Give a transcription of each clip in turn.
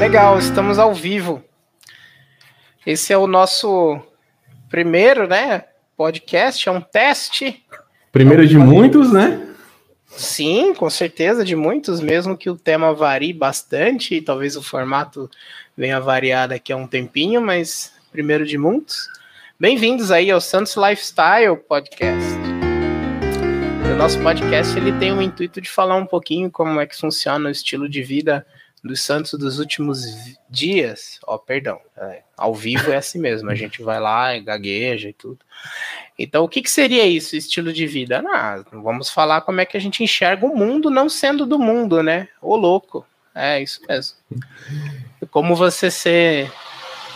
Legal, estamos ao vivo. Esse é o nosso primeiro, né? Podcast, é um teste. Primeiro de muitos, né? Sim, com certeza, de muitos, mesmo que o tema varie bastante, e talvez o formato venha variar daqui a um tempinho, mas primeiro de muitos. Bem-vindos aí ao Santos Lifestyle Podcast. O nosso podcast ele tem o intuito de falar um pouquinho como é que funciona o estilo de vida dos Santos dos últimos dias. Ó, perdão, é, ao vivo é assim mesmo, a gente vai lá e gagueja e tudo. Então, o que, que seria isso, estilo de vida? Não, vamos falar como é que a gente enxerga o mundo não sendo do mundo, né? Ô louco, é isso mesmo. Como você ser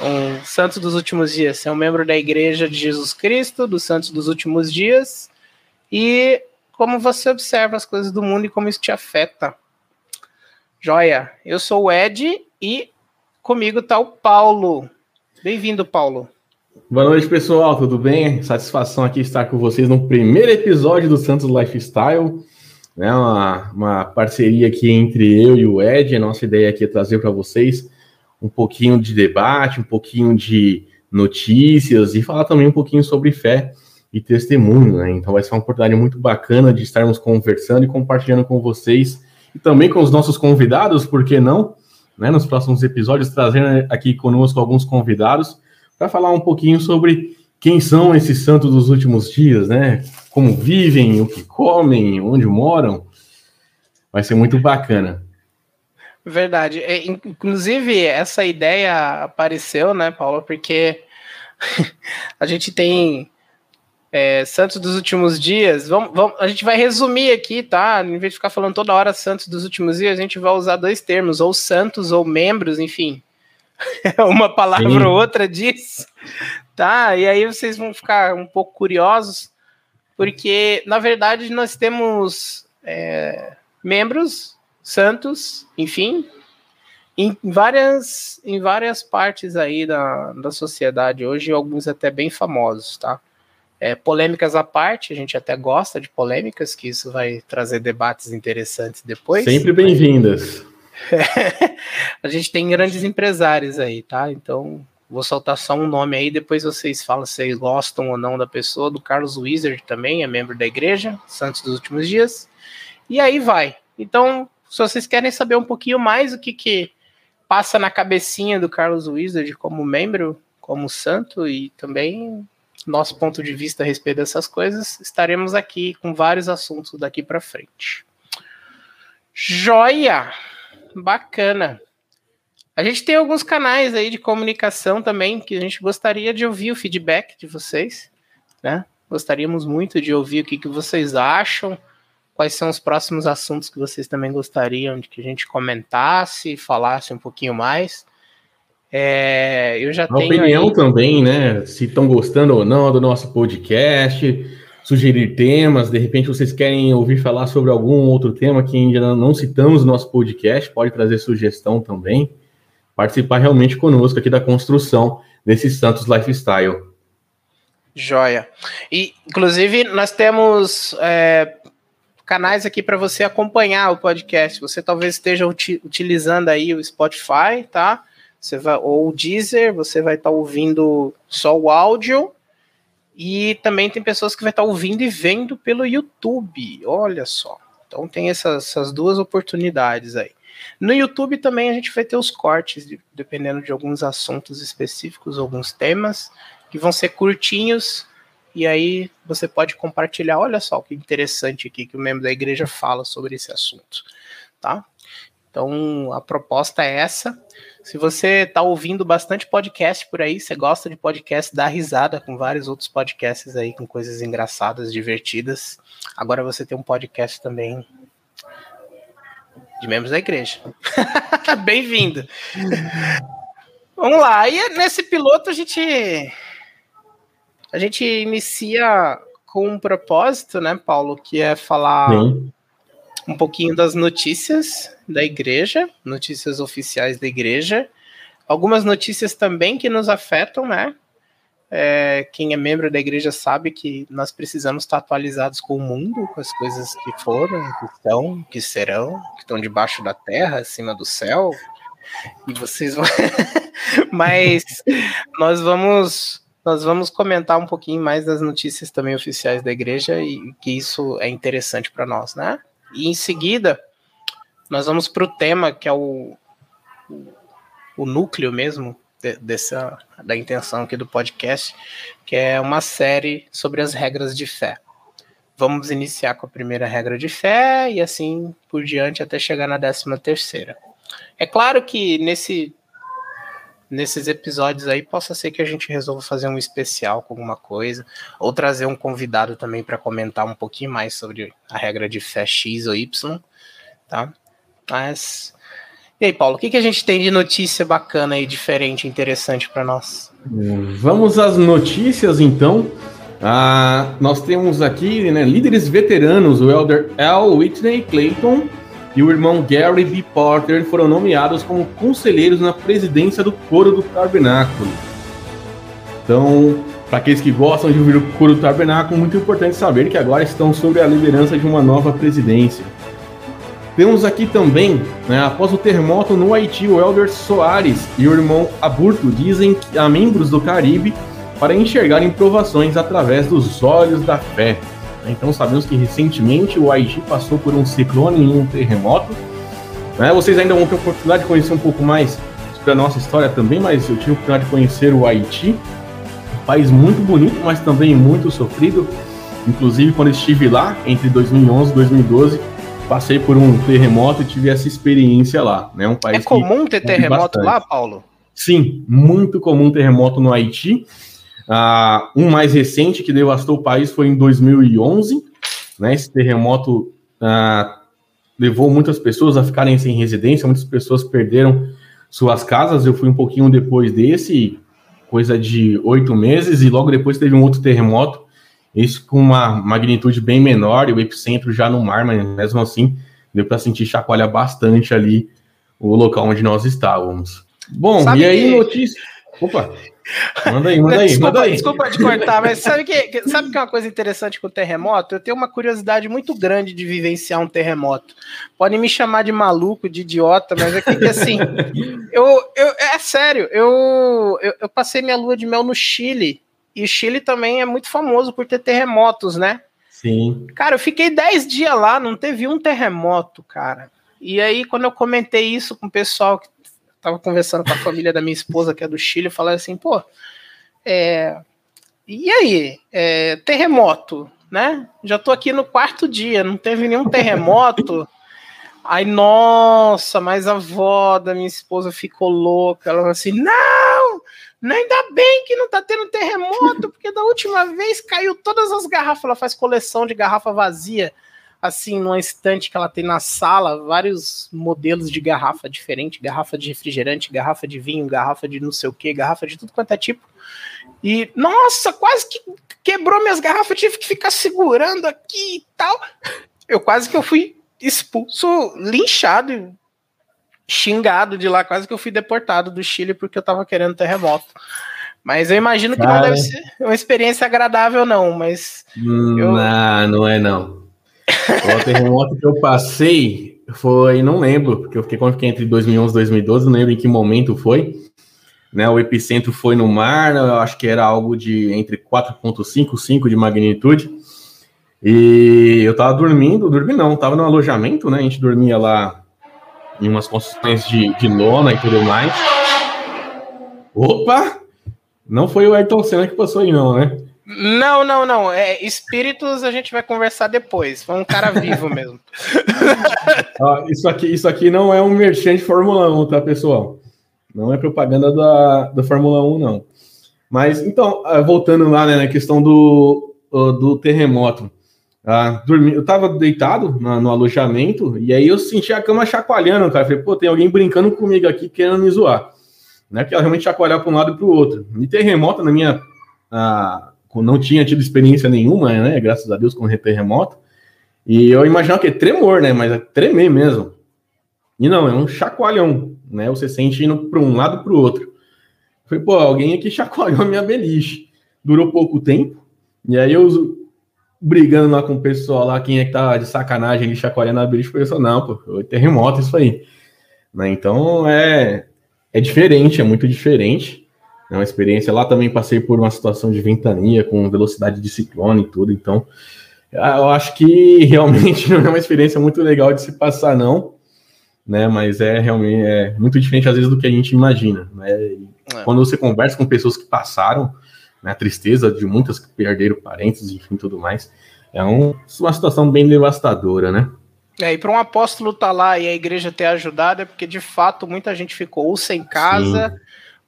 um santo dos últimos dias, ser um membro da Igreja de Jesus Cristo, dos santos dos últimos dias, e como você observa as coisas do mundo e como isso te afeta. Joia, eu sou o Ed e comigo está o Paulo. Bem-vindo, Paulo. Boa noite, pessoal, tudo bem? Satisfação aqui estar com vocês no primeiro episódio do Santos Lifestyle. Né, uma, uma parceria aqui entre eu e o Ed. A nossa ideia aqui é trazer para vocês um pouquinho de debate, um pouquinho de notícias e falar também um pouquinho sobre fé e testemunho, né? Então vai ser uma oportunidade muito bacana de estarmos conversando e compartilhando com vocês e também com os nossos convidados, por que não? Né, nos próximos episódios, trazendo aqui conosco alguns convidados para falar um pouquinho sobre quem são esses santos dos últimos dias, né? Como vivem, o que comem, onde moram. Vai ser muito bacana. Verdade. É, inclusive, essa ideia apareceu, né, Paulo, porque a gente tem é, Santos dos últimos dias. Vamos, vamos, a gente vai resumir aqui, tá? Em vez de ficar falando toda hora Santos dos últimos dias, a gente vai usar dois termos, ou santos ou membros, enfim. Uma palavra Sim. ou outra disso, tá? E aí vocês vão ficar um pouco curiosos, porque na verdade nós temos é, membros Santos, enfim, em várias, em várias partes aí da, da sociedade hoje, alguns até bem famosos, tá? É, polêmicas à parte, a gente até gosta de polêmicas, que isso vai trazer debates interessantes depois. Sempre bem-vindas. a gente tem grandes empresários aí, tá? Então, vou soltar só um nome aí, depois vocês falam se vocês gostam ou não da pessoa, do Carlos Wizard também, é membro da igreja, Santos dos Últimos Dias. E aí vai. Então, se vocês querem saber um pouquinho mais o que, que passa na cabecinha do Carlos Wizard como membro, como santo e também nosso ponto de vista a respeito dessas coisas, estaremos aqui com vários assuntos daqui para frente. Joia! Bacana. A gente tem alguns canais aí de comunicação também que a gente gostaria de ouvir o feedback de vocês, né? Gostaríamos muito de ouvir o que, que vocês acham quais são os próximos assuntos que vocês também gostariam de que a gente comentasse, falasse um pouquinho mais. É, eu já a tenho opinião aí... também, né? Se estão gostando ou não do nosso podcast, sugerir temas, de repente vocês querem ouvir falar sobre algum outro tema que ainda não citamos no nosso podcast, pode trazer sugestão também. Participar realmente conosco aqui da construção desse Santos Lifestyle. Joia. E, inclusive, nós temos é, canais aqui para você acompanhar o podcast. Você talvez esteja uti utilizando aí o Spotify, tá? Você vai, ou o Deezer, você vai estar tá ouvindo só o áudio. E também tem pessoas que vai estar tá ouvindo e vendo pelo YouTube. Olha só. Então tem essas, essas duas oportunidades aí. No YouTube também a gente vai ter os cortes, dependendo de alguns assuntos específicos, alguns temas, que vão ser curtinhos, e aí você pode compartilhar. Olha só que interessante aqui que o membro da igreja fala sobre esse assunto, tá? Então a proposta é essa. Se você está ouvindo bastante podcast por aí, você gosta de podcast, dá risada com vários outros podcasts aí com coisas engraçadas, divertidas. Agora você tem um podcast também de membros da igreja. Bem-vindo. Vamos lá. E nesse piloto a gente a gente inicia com um propósito, né, Paulo, que é falar Sim. Um pouquinho das notícias da igreja, notícias oficiais da igreja, algumas notícias também que nos afetam, né? É, quem é membro da igreja sabe que nós precisamos estar atualizados com o mundo, com as coisas que foram, que estão, que serão, que estão debaixo da terra, acima do céu, E vocês vão. Mas nós vamos nós vamos comentar um pouquinho mais das notícias também oficiais da igreja e que isso é interessante para nós, né? E em seguida, nós vamos para o tema que é o, o núcleo mesmo de, dessa da intenção aqui do podcast, que é uma série sobre as regras de fé. Vamos iniciar com a primeira regra de fé e assim por diante até chegar na décima terceira. É claro que nesse nesses episódios aí possa ser que a gente resolva fazer um especial com alguma coisa, ou trazer um convidado também para comentar um pouquinho mais sobre a regra de fé X ou Y, tá? Mas e aí, Paulo, o que, que a gente tem de notícia bacana e diferente, interessante para nós? Vamos às notícias então. Ah, nós temos aqui né, líderes veteranos, o Elder L. Whitney Clayton e o irmão Gary B. Porter foram nomeados como conselheiros na presidência do Coro do Tabernáculo. Então, para aqueles que gostam de ouvir o Coro do Tabernáculo, muito importante saber que agora estão sob a liderança de uma nova presidência. Temos aqui também, né, após o terremoto no Haiti, o Elder Soares e o irmão Aburto dizem que há membros do Caribe para enxergarem provações através dos olhos da fé. Então sabemos que recentemente o Haiti passou por um ciclone e um terremoto. Né? Vocês ainda vão ter a oportunidade de conhecer um pouco mais sobre a nossa história também, mas eu tive a oportunidade de conhecer o Haiti. Um país muito bonito, mas também muito sofrido. Inclusive, quando estive lá, entre 2011 e 2012, passei por um terremoto e tive essa experiência lá. Né? Um país é comum ter terremoto bastante. lá, Paulo? Sim, muito comum terremoto no Haiti. Uh, um mais recente que devastou o país foi em 2011. Né? Esse terremoto uh, levou muitas pessoas a ficarem sem residência, muitas pessoas perderam suas casas. Eu fui um pouquinho depois desse, coisa de oito meses, e logo depois teve um outro terremoto, esse com uma magnitude bem menor, e o epicentro já no mar, mas mesmo assim deu para sentir chacoalhar bastante ali o local onde nós estávamos. Bom, Sabe e aí, que... notícia. Opa! Manda aí, manda aí, desculpa, manda aí. Desculpa te cortar, mas sabe que, sabe que é uma coisa interessante com o terremoto? Eu tenho uma curiosidade muito grande de vivenciar um terremoto. Podem me chamar de maluco, de idiota, mas é que, assim, eu, eu, é sério, eu, eu, eu passei minha lua de mel no Chile, e o Chile também é muito famoso por ter terremotos, né? Sim. Cara, eu fiquei 10 dias lá, não teve um terremoto, cara. E aí, quando eu comentei isso com o pessoal que tava conversando com a família da minha esposa, que é do Chile, falando assim, pô, é, e aí, é, terremoto, né? Já tô aqui no quarto dia, não teve nenhum terremoto. Aí, nossa, mas a avó da minha esposa ficou louca. Ela falou assim: não, ainda bem que não tá tendo terremoto, porque da última vez caiu todas as garrafas. Ela faz coleção de garrafa vazia assim, numa estante que ela tem na sala, vários modelos de garrafa diferente, garrafa de refrigerante, garrafa de vinho, garrafa de não sei o que, garrafa de tudo quanto é tipo. E, nossa, quase que quebrou minhas garrafas, tive que ficar segurando aqui e tal. Eu quase que eu fui expulso, linchado, xingado de lá, quase que eu fui deportado do Chile porque eu tava querendo terremoto. Mas eu imagino que Cara. não deve ser uma experiência agradável, não, mas. Hum, eu... Não, não é não. O terremoto que eu passei foi, não lembro, porque eu fiquei quando fiquei entre 2011 e 2012, não lembro em que momento foi. Né, o epicentro foi no mar, eu acho que era algo de entre 4.5 5 de magnitude. E eu tava dormindo, dormi não, tava no alojamento, né? A gente dormia lá em umas construções de, de lona e tudo mais. Opa! Não foi o Ayrton Senna que passou aí, não, né? Não, não, não. É, espíritos a gente vai conversar depois. Foi um cara vivo mesmo. ah, isso, aqui, isso aqui não é um merchan de Fórmula 1, tá, pessoal? Não é propaganda da, da Fórmula 1, não. Mas, então, ah, voltando lá né, na questão do, do terremoto. Ah, dormi, eu tava deitado no, no alojamento e aí eu senti a cama chacoalhando, cara. Falei, pô, tem alguém brincando comigo aqui querendo me zoar. Né? Que ela realmente chacoalhar para um lado e para o outro. E terremoto na minha. Ah, não tinha tido experiência nenhuma, né? Graças a Deus com terremoto. E eu imaginava que é tremor, né? Mas é tremer mesmo. E não, é um chacoalhão, né? Você sente indo para um lado para o outro. Foi, pô, alguém aqui chacoalhou a minha beliche. Durou pouco tempo. E aí eu brigando lá com o pessoal lá, quem é que tá de sacanagem ali chacoalhando a beliche, eu, não, pô, foi terremoto isso aí. Né? Então é, é diferente, é muito diferente. É uma experiência. Lá também passei por uma situação de ventania com velocidade de ciclone e tudo. Então eu acho que realmente não é uma experiência muito legal de se passar, não. Né, mas é realmente é muito diferente às vezes do que a gente imagina. Né? É. Quando você conversa com pessoas que passaram, né, a tristeza de muitas que perderam parentes, enfim, tudo mais, é um, uma situação bem devastadora, né? É, e para um apóstolo estar tá lá e a igreja ter ajudado é porque de fato muita gente ficou ou sem casa Sim.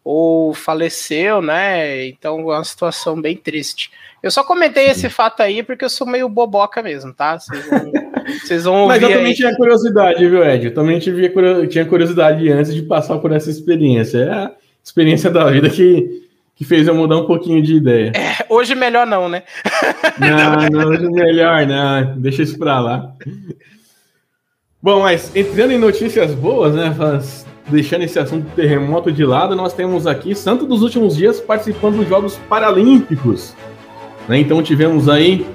Ou faleceu, né? Então é uma situação bem triste. Eu só comentei esse fato aí porque eu sou meio boboca mesmo, tá? Vocês vão, vocês vão ouvir. Mas eu também aí. tinha curiosidade, viu, Ed? Eu também tive, tinha curiosidade antes de passar por essa experiência. É a experiência da vida que que fez eu mudar um pouquinho de ideia. É, hoje melhor não, né? Não, não, hoje melhor não. Deixa isso pra lá. Bom, mas entrando em notícias boas, né? Deixando esse assunto terremoto de lado, nós temos aqui Santo dos últimos dias participando dos Jogos Paralímpicos. Né? Então tivemos aí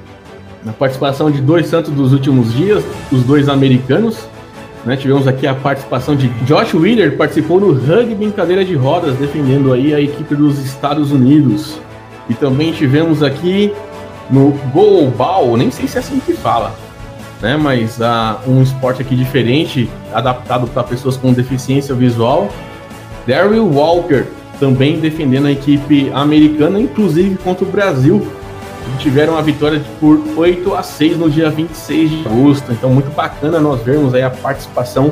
a participação de dois Santos dos últimos dias, os dois americanos, né, tivemos aqui a participação de Josh Wheeler, participou no rugby em cadeira de rodas, defendendo aí a equipe dos Estados Unidos. E também tivemos aqui no goalball, nem sei se é assim que fala, né, mas uh, um esporte aqui diferente, adaptado para pessoas com deficiência visual. Daryl Walker também defendendo a equipe americana, inclusive contra o Brasil, tiveram a vitória por 8 a 6 no dia 26 de agosto. Então, muito bacana nós vermos aí a participação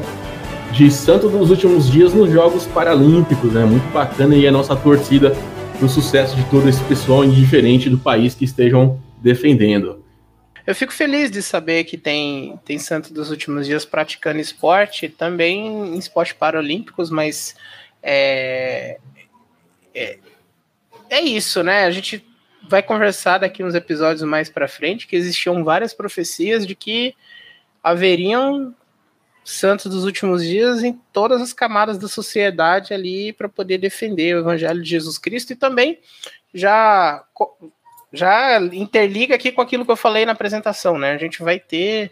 de Santos nos últimos dias nos Jogos Paralímpicos, né? Muito bacana e a nossa torcida no sucesso de todo esse pessoal indiferente do país que estejam defendendo. Eu fico feliz de saber que tem, tem Santos dos últimos dias praticando esporte, também em esportes paralímpicos, mas é, é, é isso, né? A gente vai conversar daqui uns episódios mais para frente que existiam várias profecias de que haveriam santos dos últimos dias em todas as camadas da sociedade ali para poder defender o evangelho de Jesus Cristo e também já já interliga aqui com aquilo que eu falei na apresentação, né? A gente vai ter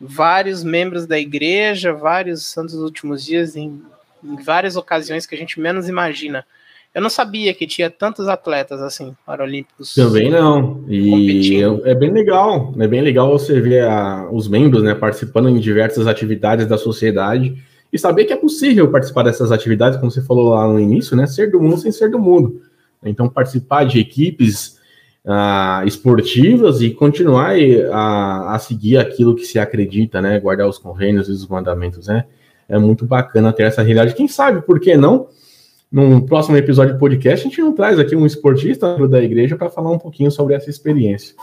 vários membros da igreja, vários santos dos últimos dias em, em várias ocasiões que a gente menos imagina. Eu não sabia que tinha tantos atletas assim, paralímpicos. Também não. E é, é bem legal. É bem legal você ver a, os membros né, participando em diversas atividades da sociedade e saber que é possível participar dessas atividades, como você falou lá no início, né? Ser do mundo sem ser do mundo. Então, participar de equipes uh, esportivas e continuar a, a seguir aquilo que se acredita, né? Guardar os convênios e os mandamentos, né? É muito bacana ter essa realidade. Quem sabe, por que não? num próximo episódio de podcast, a gente não traz aqui um esportista da igreja para falar um pouquinho sobre essa experiência.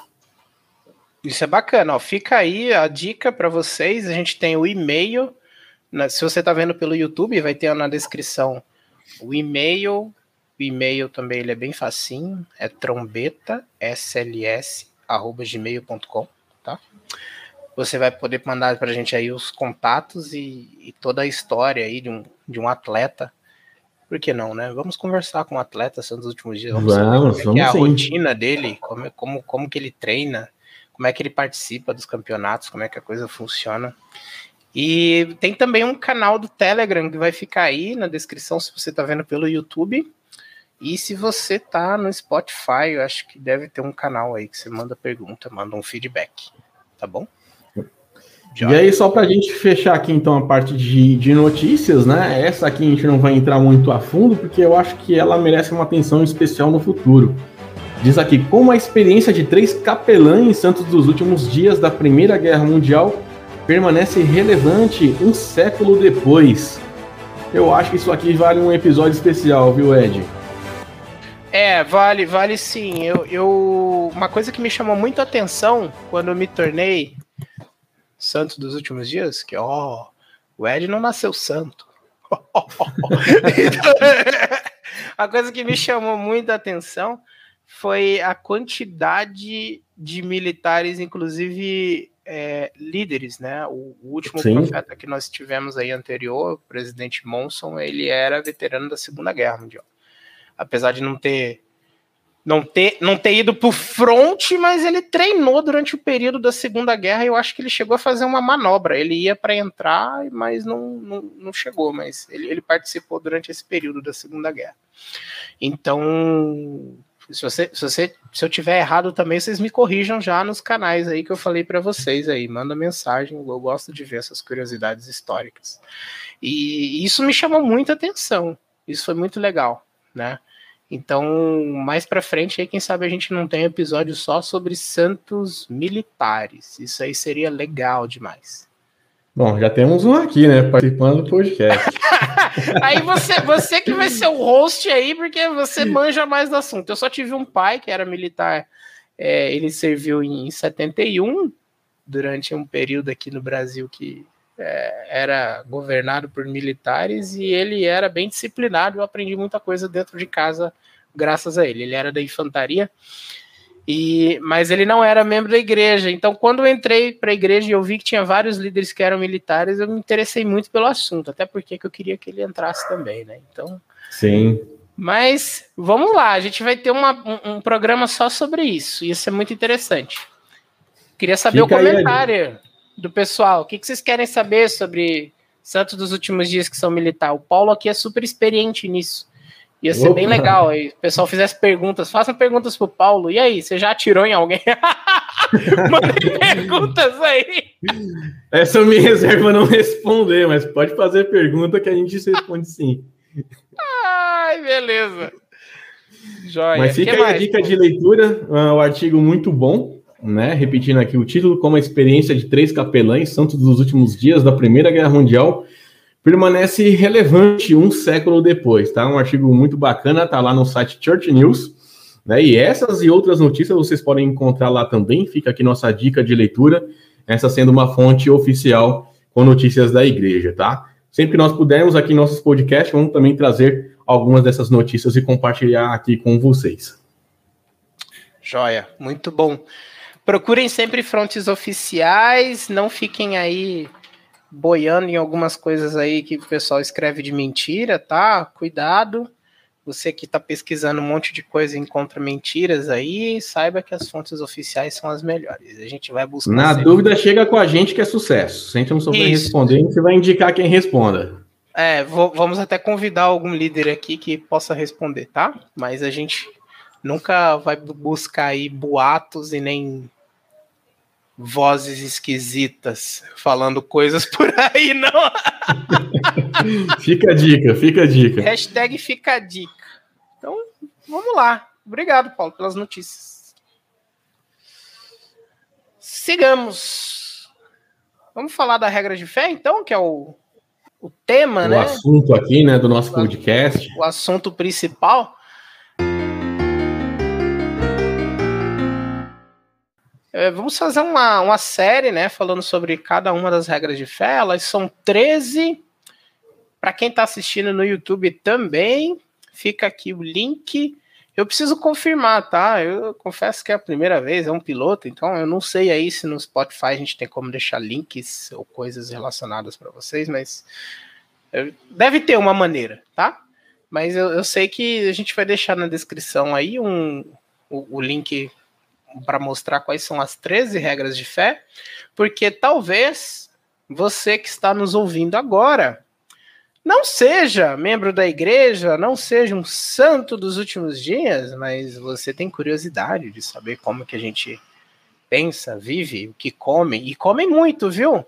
Isso é bacana, ó. Fica aí a dica para vocês. A gente tem o e-mail. Né? Se você está vendo pelo YouTube, vai ter na descrição o e-mail. O e-mail também ele é bem facinho. É trombeta.sls@gmail.com, tá? Você vai poder mandar para a gente aí os contatos e, e, toda a história aí de um, de um atleta por que não, né? Vamos conversar com o atleta nos últimos dias. Vamos, vamos como é, é a sim. rotina dele, como, é, como, como que ele treina, como é que ele participa dos campeonatos, como é que a coisa funciona. E tem também um canal do Telegram que vai ficar aí na descrição se você está vendo pelo YouTube. E se você tá no Spotify, eu acho que deve ter um canal aí que você manda pergunta, manda um feedback. Tá bom? Já. E aí, só para a gente fechar aqui então a parte de, de notícias, né? Essa aqui a gente não vai entrar muito a fundo, porque eu acho que ela merece uma atenção especial no futuro. Diz aqui, como a experiência de três capelães santos dos últimos dias da Primeira Guerra Mundial permanece relevante um século depois. Eu acho que isso aqui vale um episódio especial, viu, Ed? É, vale, vale sim. Eu, eu, uma coisa que me chamou muito a atenção quando eu me tornei santo dos últimos dias, que ó, o Ed não nasceu santo. então, a coisa que me chamou muita atenção foi a quantidade de militares, inclusive é, líderes, né? O, o último Sim. profeta que nós tivemos aí anterior, o presidente Monson, ele era veterano da Segunda Guerra Mundial. Apesar de não ter não ter, não ter ido para o front, mas ele treinou durante o período da Segunda Guerra e eu acho que ele chegou a fazer uma manobra. Ele ia para entrar, mas não, não, não, chegou, mas ele, ele participou durante esse período da Segunda Guerra. Então, se, você, se, você, se eu tiver errado também, vocês me corrijam já nos canais aí que eu falei para vocês aí. Manda mensagem, eu gosto de ver essas curiosidades históricas. E isso me chamou muita atenção. Isso foi muito legal, né? Então, mais para frente, aí, quem sabe a gente não tem episódio só sobre santos militares. Isso aí seria legal demais. Bom, já temos um aqui, né? Participando do podcast. aí você, você que vai ser o host aí, porque você manja mais do assunto. Eu só tive um pai que era militar, é, ele serviu em 71, durante um período aqui no Brasil que era governado por militares e ele era bem disciplinado. Eu aprendi muita coisa dentro de casa graças a ele. Ele era da infantaria, e mas ele não era membro da igreja. Então, quando eu entrei para a igreja e eu vi que tinha vários líderes que eram militares, eu me interessei muito pelo assunto, até porque eu queria que ele entrasse também, né? Então. Sim. Mas vamos lá, a gente vai ter uma, um, um, programa só sobre isso. Isso é muito interessante. Queria saber Fica o comentário do pessoal. O que, que vocês querem saber sobre Santos dos últimos dias que são militar? O Paulo aqui é super experiente nisso. Ia ser Opa. bem legal aí. O pessoal fizesse perguntas. Façam perguntas pro Paulo. E aí, você já atirou em alguém? Mandem perguntas aí. Essa eu me reserva não responder, mas pode fazer pergunta que a gente responde sim. Ai, beleza. Joia. Mas fica aí mais? a dica de leitura, uh, o artigo muito bom né? Repetindo aqui o título, como a experiência de três capelães, santos dos últimos dias da Primeira Guerra Mundial, permanece relevante um século depois, tá? Um artigo muito bacana, tá lá no site Church News, né? E essas e outras notícias vocês podem encontrar lá também. Fica aqui nossa dica de leitura, essa sendo uma fonte oficial com notícias da igreja, tá? Sempre que nós pudermos aqui em nossos podcasts, vamos também trazer algumas dessas notícias e compartilhar aqui com vocês. Joia, muito bom. Procurem sempre frontes oficiais, não fiquem aí boiando em algumas coisas aí que o pessoal escreve de mentira, tá? Cuidado. Você que está pesquisando um monte de coisa e encontra mentiras aí, saiba que as fontes oficiais são as melhores. A gente vai buscar. Na sempre... dúvida, chega com a gente que é sucesso. Se a gente não souber responder, a gente vai indicar quem responda. É, vou, vamos até convidar algum líder aqui que possa responder, tá? Mas a gente nunca vai buscar aí boatos e nem vozes esquisitas falando coisas por aí, não. fica a dica, fica a dica. Hashtag fica a dica. Então, vamos lá. Obrigado, Paulo, pelas notícias. Sigamos. Vamos falar da regra de fé, então, que é o, o tema, o né? O assunto aqui, né, do nosso podcast. O assunto principal. É, vamos fazer uma, uma série, né, falando sobre cada uma das regras de fé. Elas são 13. Para quem está assistindo no YouTube também, fica aqui o link. Eu preciso confirmar, tá? Eu confesso que é a primeira vez, é um piloto, então eu não sei aí se no Spotify a gente tem como deixar links ou coisas relacionadas para vocês, mas deve ter uma maneira, tá? Mas eu, eu, sei que a gente vai deixar na descrição aí um, o, o link para mostrar quais são as 13 regras de fé, porque talvez você que está nos ouvindo agora não seja membro da igreja, não seja um santo dos últimos dias, mas você tem curiosidade de saber como que a gente pensa, vive, o que come, e come muito, viu?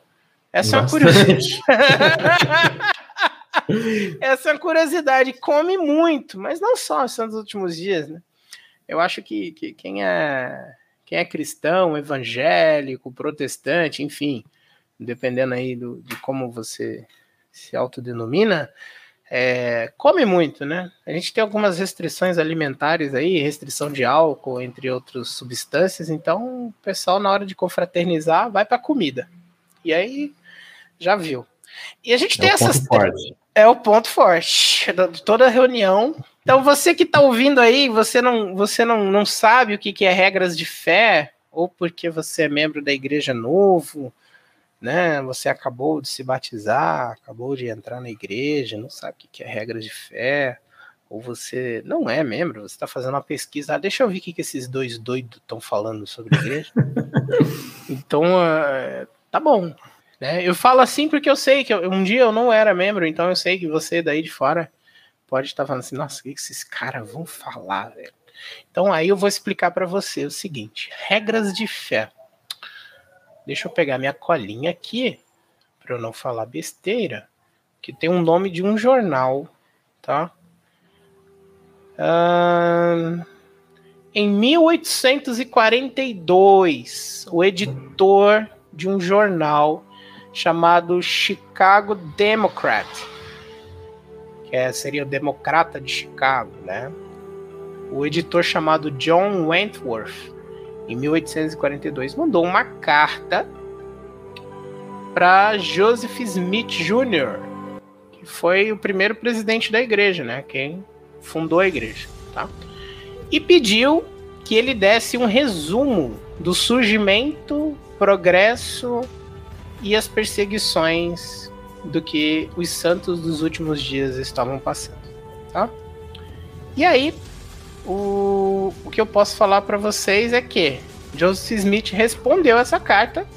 Essa é uma curiosidade. Essa é uma curiosidade, come muito, mas não só os santos dos últimos dias, né? Eu acho que, que quem é quem é cristão, evangélico, protestante, enfim, dependendo aí do, de como você se autodenomina, é, come muito, né? A gente tem algumas restrições alimentares aí, restrição de álcool, entre outras substâncias, então o pessoal, na hora de confraternizar, vai para comida. E aí, já viu. E a gente é tem essas. É o ponto forte de toda reunião então você que está ouvindo aí, você não, você não, não sabe o que, que é regras de fé, ou porque você é membro da igreja novo, né? Você acabou de se batizar, acabou de entrar na igreja, não sabe o que, que é regras de fé, ou você não é membro, você está fazendo uma pesquisa, ah, deixa eu ver o que, que esses dois doidos estão falando sobre a igreja. então, uh, tá bom. Né? Eu falo assim porque eu sei que eu, um dia eu não era membro, então eu sei que você daí de fora pode estar falando assim, nossa, o que, esses caras vão falar, velho? Então aí eu vou explicar para você o seguinte: regras de fé. Deixa eu pegar minha colinha aqui para eu não falar besteira, que tem um nome de um jornal, tá? Em 1842, o editor de um jornal chamado Chicago Democrat, que é, seria o Democrata de Chicago, né? O editor chamado John Wentworth, em 1842, mandou uma carta para Joseph Smith Jr., que foi o primeiro presidente da igreja, né? Quem fundou a igreja, tá? E pediu que ele desse um resumo do surgimento, progresso e as perseguições do que os santos dos últimos dias estavam passando, tá? E aí, o, o que eu posso falar para vocês é que Joseph Smith respondeu essa carta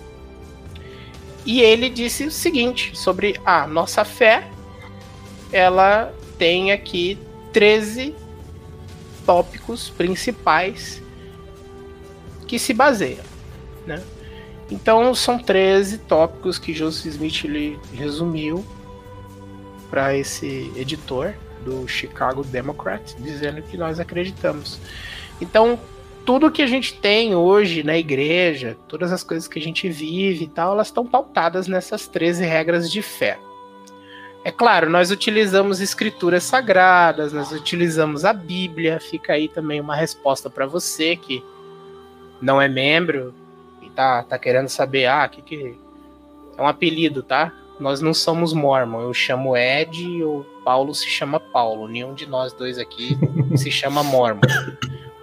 e ele disse o seguinte sobre a nossa fé. Ela tem aqui 13 tópicos principais que se baseiam, né? Então são 13 tópicos que Joseph Smith ele resumiu para esse editor do Chicago Democrat, dizendo que nós acreditamos. Então, tudo que a gente tem hoje na igreja, todas as coisas que a gente vive e tal, elas estão pautadas nessas 13 regras de fé. É claro, nós utilizamos escrituras sagradas, nós utilizamos a Bíblia, fica aí também uma resposta para você que não é membro, tá, tá querendo saber, ah, que que. É um apelido, tá? Nós não somos mormon. Eu chamo Ed e o Paulo se chama Paulo. Nenhum de nós dois aqui se chama mormon.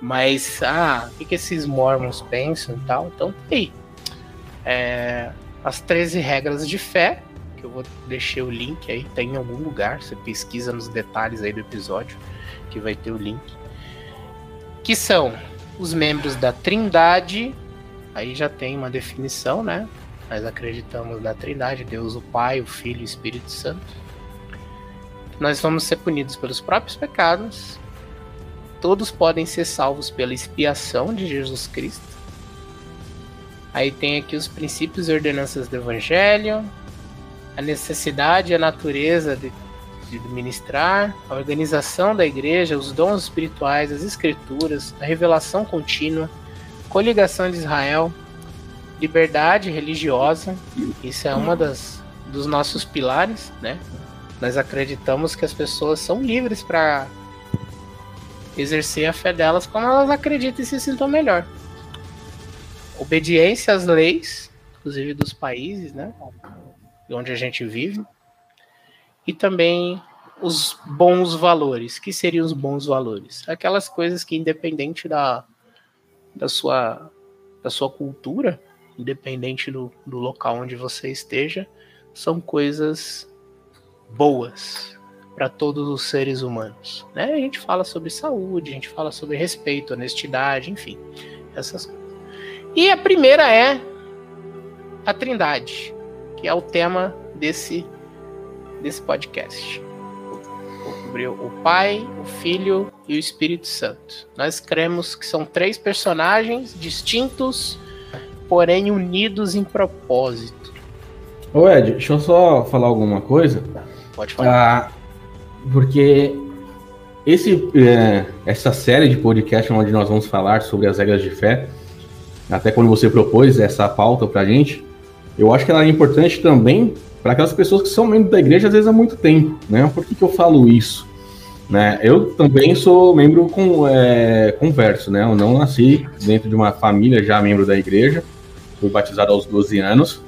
Mas, ah, o que, que esses mormons pensam e tal? Então, aí. É, as 13 regras de fé, que eu vou deixar o link aí, tem em algum lugar. Você pesquisa nos detalhes aí do episódio, que vai ter o link. Que são os membros da Trindade Aí já tem uma definição, né? Nós acreditamos na Trindade, Deus o Pai, o Filho e o Espírito Santo. Nós vamos ser punidos pelos próprios pecados. Todos podem ser salvos pela expiação de Jesus Cristo. Aí tem aqui os princípios e ordenanças do Evangelho, a necessidade e a natureza de, de ministrar, a organização da igreja, os dons espirituais, as escrituras, a revelação contínua, coligação de Israel, liberdade religiosa, isso é uma das dos nossos pilares, né? Nós acreditamos que as pessoas são livres para exercer a fé delas como elas acreditam e se sintam melhor. Obediência às leis, inclusive dos países, né? Onde a gente vive. E também os bons valores. que seriam os bons valores? Aquelas coisas que, independente da, da sua, da sua cultura, independente do, do local onde você esteja, são coisas boas para todos os seres humanos. Né? A gente fala sobre saúde, a gente fala sobre respeito, honestidade, enfim, essas coisas. E a primeira é a Trindade, que é o tema desse, desse podcast cobriu o Pai, o Filho e o Espírito Santo. Nós cremos que são três personagens distintos, porém unidos em propósito. Ô Ed, deixa eu só falar alguma coisa. Pode falar. Ah, porque esse, é, essa série de podcast onde nós vamos falar sobre as regras de fé, até quando você propôs essa pauta pra gente, eu acho que ela é importante também para aquelas pessoas que são membros da igreja às vezes há muito tempo, né? Por que, que eu falo isso? Né? Eu também sou membro com, é, converso, né? Eu não nasci dentro de uma família já membro da igreja, fui batizado aos 12 anos.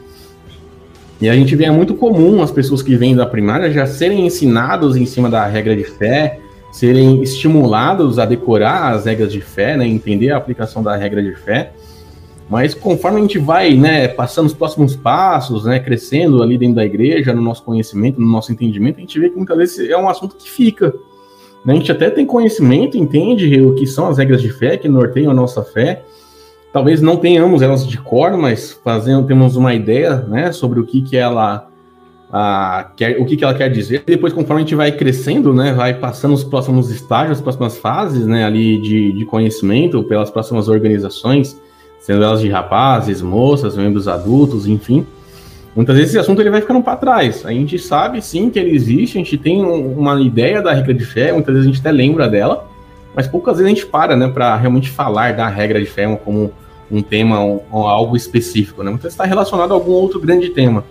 E a gente vê é muito comum as pessoas que vêm da primária já serem ensinados em cima da regra de fé, serem estimulados a decorar as regras de fé, né? Entender a aplicação da regra de fé. Mas conforme a gente vai, né, passando os próximos passos, né, crescendo ali dentro da igreja, no nosso conhecimento, no nosso entendimento, a gente vê que muitas vezes é um assunto que fica, A gente até tem conhecimento, entende o que são as regras de fé que norteiam a nossa fé. Talvez não tenhamos elas de cor, mas fazendo, temos uma ideia né, sobre o que, que ela a, quer, o que, que ela quer dizer. Depois, conforme a gente vai crescendo, né, vai passando os próximos estágios, as próximas fases né, ali de, de conhecimento pelas próximas organizações, sendo elas de rapazes, moças, membros adultos, enfim. Muitas vezes esse assunto ele vai ficando para trás. A gente sabe sim que ele existe, a gente tem uma ideia da regra de fé, muitas vezes a gente até lembra dela, mas poucas vezes a gente para, né, para realmente falar da regra de fé como um tema, um, um algo específico, né? Muitas vezes está relacionado a algum outro grande tema.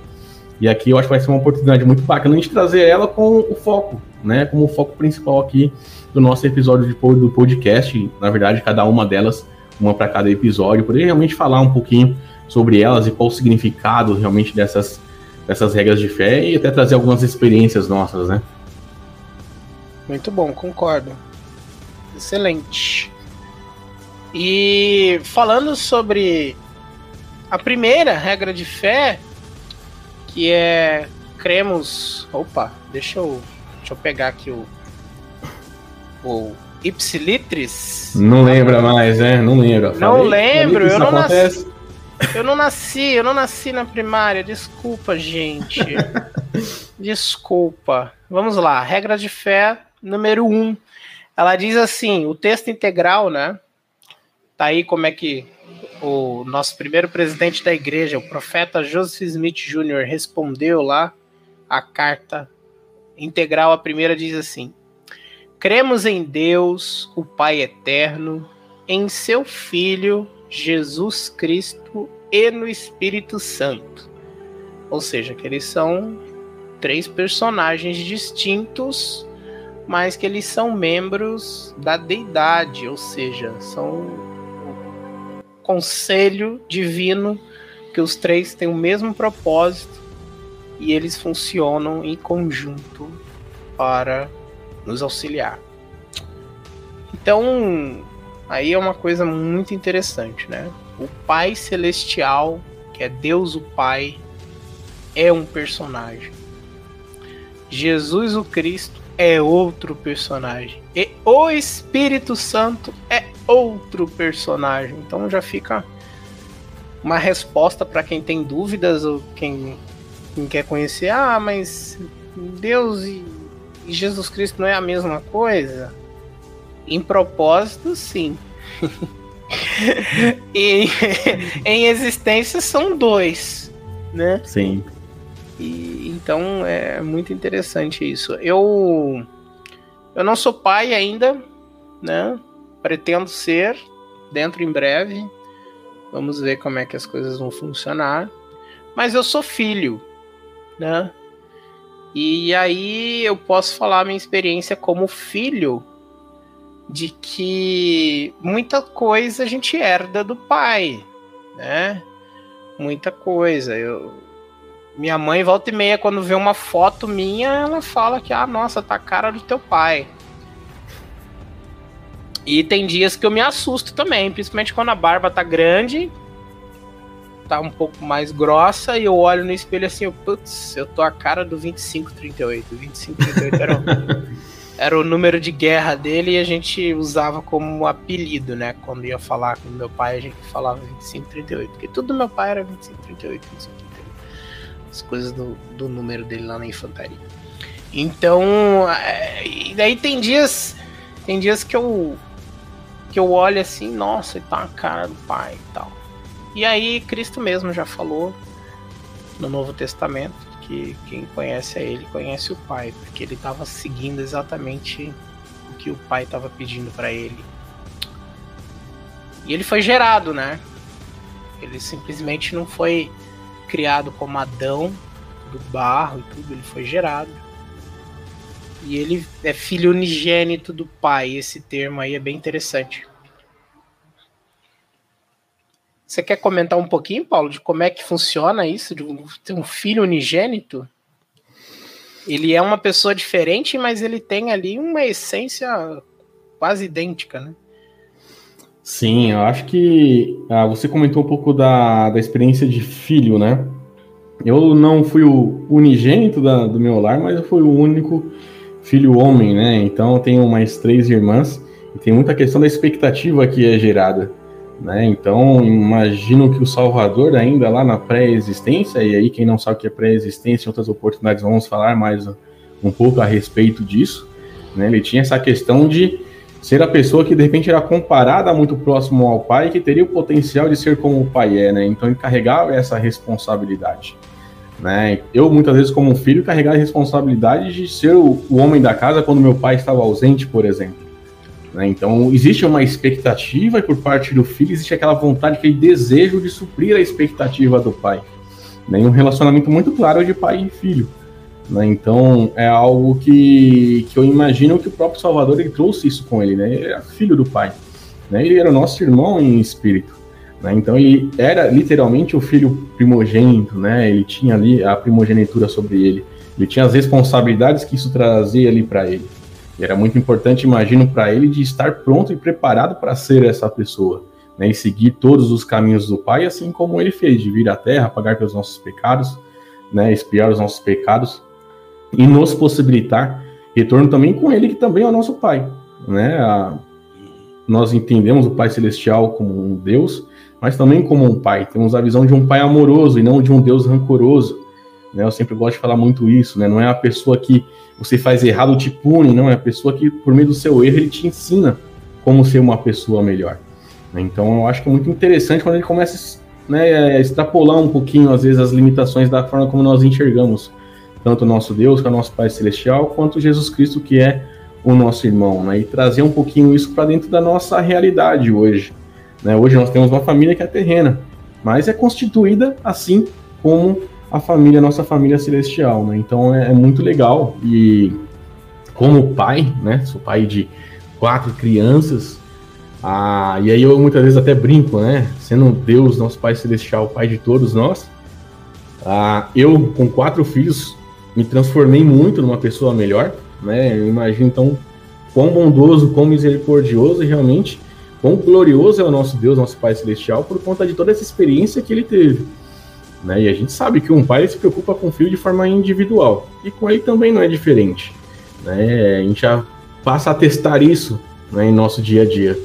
E aqui eu acho que vai ser uma oportunidade muito bacana a gente trazer ela com o foco, né, como o foco principal aqui do nosso episódio de, do podcast. Na verdade, cada uma delas, uma para cada episódio, poder realmente falar um pouquinho sobre elas e qual o significado realmente dessas, dessas regras de fé e até trazer algumas experiências nossas, né? Muito bom, concordo. Excelente. E falando sobre a primeira regra de fé, que é cremos. Opa, deixa eu, deixa eu pegar aqui o o Ipsilitris. Não lembra mais, né? Não lembra. Não falei, lembro, eu não acontece. nasci. Eu não nasci, eu não nasci na primária. Desculpa, gente. Desculpa. Vamos lá. Regra de fé número 1. Um. Ela diz assim: o texto integral, né? Tá aí como é que o nosso primeiro presidente da igreja, o profeta Joseph Smith Jr., respondeu lá a carta integral. A primeira diz assim: Cremos em Deus, o Pai eterno, em seu Filho Jesus Cristo e no Espírito Santo. Ou seja, que eles são três personagens distintos, mas que eles são membros da deidade, ou seja, são o conselho divino que os três têm o mesmo propósito e eles funcionam em conjunto para nos auxiliar. Então, Aí é uma coisa muito interessante, né? O Pai Celestial, que é Deus o Pai, é um personagem. Jesus o Cristo é outro personagem. E o Espírito Santo é outro personagem. Então já fica uma resposta para quem tem dúvidas ou quem, quem, quer conhecer. Ah, mas Deus e, e Jesus Cristo não é a mesma coisa? Em propósito, sim. e em existência são dois, né? Sim. E, então é muito interessante isso. Eu eu não sou pai ainda, né? Pretendo ser dentro em breve. Vamos ver como é que as coisas vão funcionar. Mas eu sou filho, né? E aí eu posso falar minha experiência como filho de que muita coisa a gente herda do pai, né? Muita coisa. Eu, minha mãe volta e meia quando vê uma foto minha, ela fala que ah, nossa, tá a cara do teu pai. E tem dias que eu me assusto também, principalmente quando a barba tá grande, tá um pouco mais grossa e eu olho no espelho assim, eu, putz, eu tô a cara do 2538. 2538 era era o número de guerra dele e a gente usava como apelido, né? Quando ia falar com meu pai, a gente falava 2538, porque tudo do meu pai era 2538, 2538. As coisas do, do número dele lá na infantaria. Então, é, e daí tem dias, tem dias que eu que eu olho assim, nossa, ele tá a cara do pai e tal. E aí Cristo mesmo já falou no Novo Testamento que quem conhece a ele conhece o pai, porque ele estava seguindo exatamente o que o pai estava pedindo para ele. E ele foi gerado, né? Ele simplesmente não foi criado como Adão do barro e tudo, ele foi gerado. E ele é filho unigênito do pai. Esse termo aí é bem interessante. Você quer comentar um pouquinho, Paulo, de como é que funciona isso, de ter um filho unigênito? Ele é uma pessoa diferente, mas ele tem ali uma essência quase idêntica, né? Sim, eu acho que ah, você comentou um pouco da, da experiência de filho, né? Eu não fui o unigênito da, do meu lar, mas eu fui o único filho homem, né? Então eu tenho mais três irmãs e tem muita questão da expectativa que é gerada. Né? Então, imagino que o Salvador, ainda lá na pré-existência, e aí quem não sabe o que é pré-existência, em outras oportunidades vamos falar mais um pouco a respeito disso, né? ele tinha essa questão de ser a pessoa que de repente era comparada muito próximo ao pai, que teria o potencial de ser como o pai é, né? então ele carregava essa responsabilidade. Né? Eu, muitas vezes, como filho, carregava a responsabilidade de ser o, o homem da casa quando meu pai estava ausente, por exemplo. Né? Então, existe uma expectativa e por parte do filho existe aquela vontade, aquele desejo de suprir a expectativa do pai. Né? E um relacionamento muito claro de pai e filho. Né? Então, é algo que, que eu imagino que o próprio Salvador ele trouxe isso com ele. Né? Ele era filho do pai. Né? Ele era o nosso irmão em espírito. Né? Então, ele era literalmente o filho primogênito. Né? Ele tinha ali a primogenitura sobre ele. Ele tinha as responsabilidades que isso trazia ali para ele. E era muito importante, imagino, para ele de estar pronto e preparado para ser essa pessoa, né, e seguir todos os caminhos do Pai, assim como ele fez, de vir à Terra, pagar pelos nossos pecados, né, expiar os nossos pecados e nos possibilitar retorno também com ele, que também é o nosso Pai. Né? A, nós entendemos o Pai Celestial como um Deus, mas também como um Pai. Temos a visão de um Pai amoroso e não de um Deus rancoroso. Né? Eu sempre gosto de falar muito isso, né? Não é a pessoa que você faz errado te pune, não é a pessoa que por meio do seu erro ele te ensina como ser uma pessoa melhor. Né? Então eu acho que é muito interessante quando ele começa né, a extrapolar um pouquinho às vezes as limitações da forma como nós enxergamos tanto o nosso Deus, que é o nosso Pai Celestial, quanto Jesus Cristo, que é o nosso irmão, né? E trazer um pouquinho isso para dentro da nossa realidade hoje. Né? Hoje nós temos uma família que é terrena, mas é constituída assim como a família, a nossa família celestial, né? Então é, é, muito legal e como pai, né? Sou pai de quatro crianças, ah, e aí eu muitas vezes até brinco, né? Sendo Deus, nosso Pai Celestial, Pai de todos nós, ah, eu com quatro filhos me transformei muito numa pessoa melhor, né? Eu imagino então quão bondoso, quão misericordioso e realmente quão glorioso é o nosso Deus, nosso Pai Celestial, por conta de toda essa experiência que ele teve. Né? E a gente sabe que um pai se preocupa com o filho de forma individual. E com ele também não é diferente. Né? A gente já passa a testar isso né, em nosso dia a dia.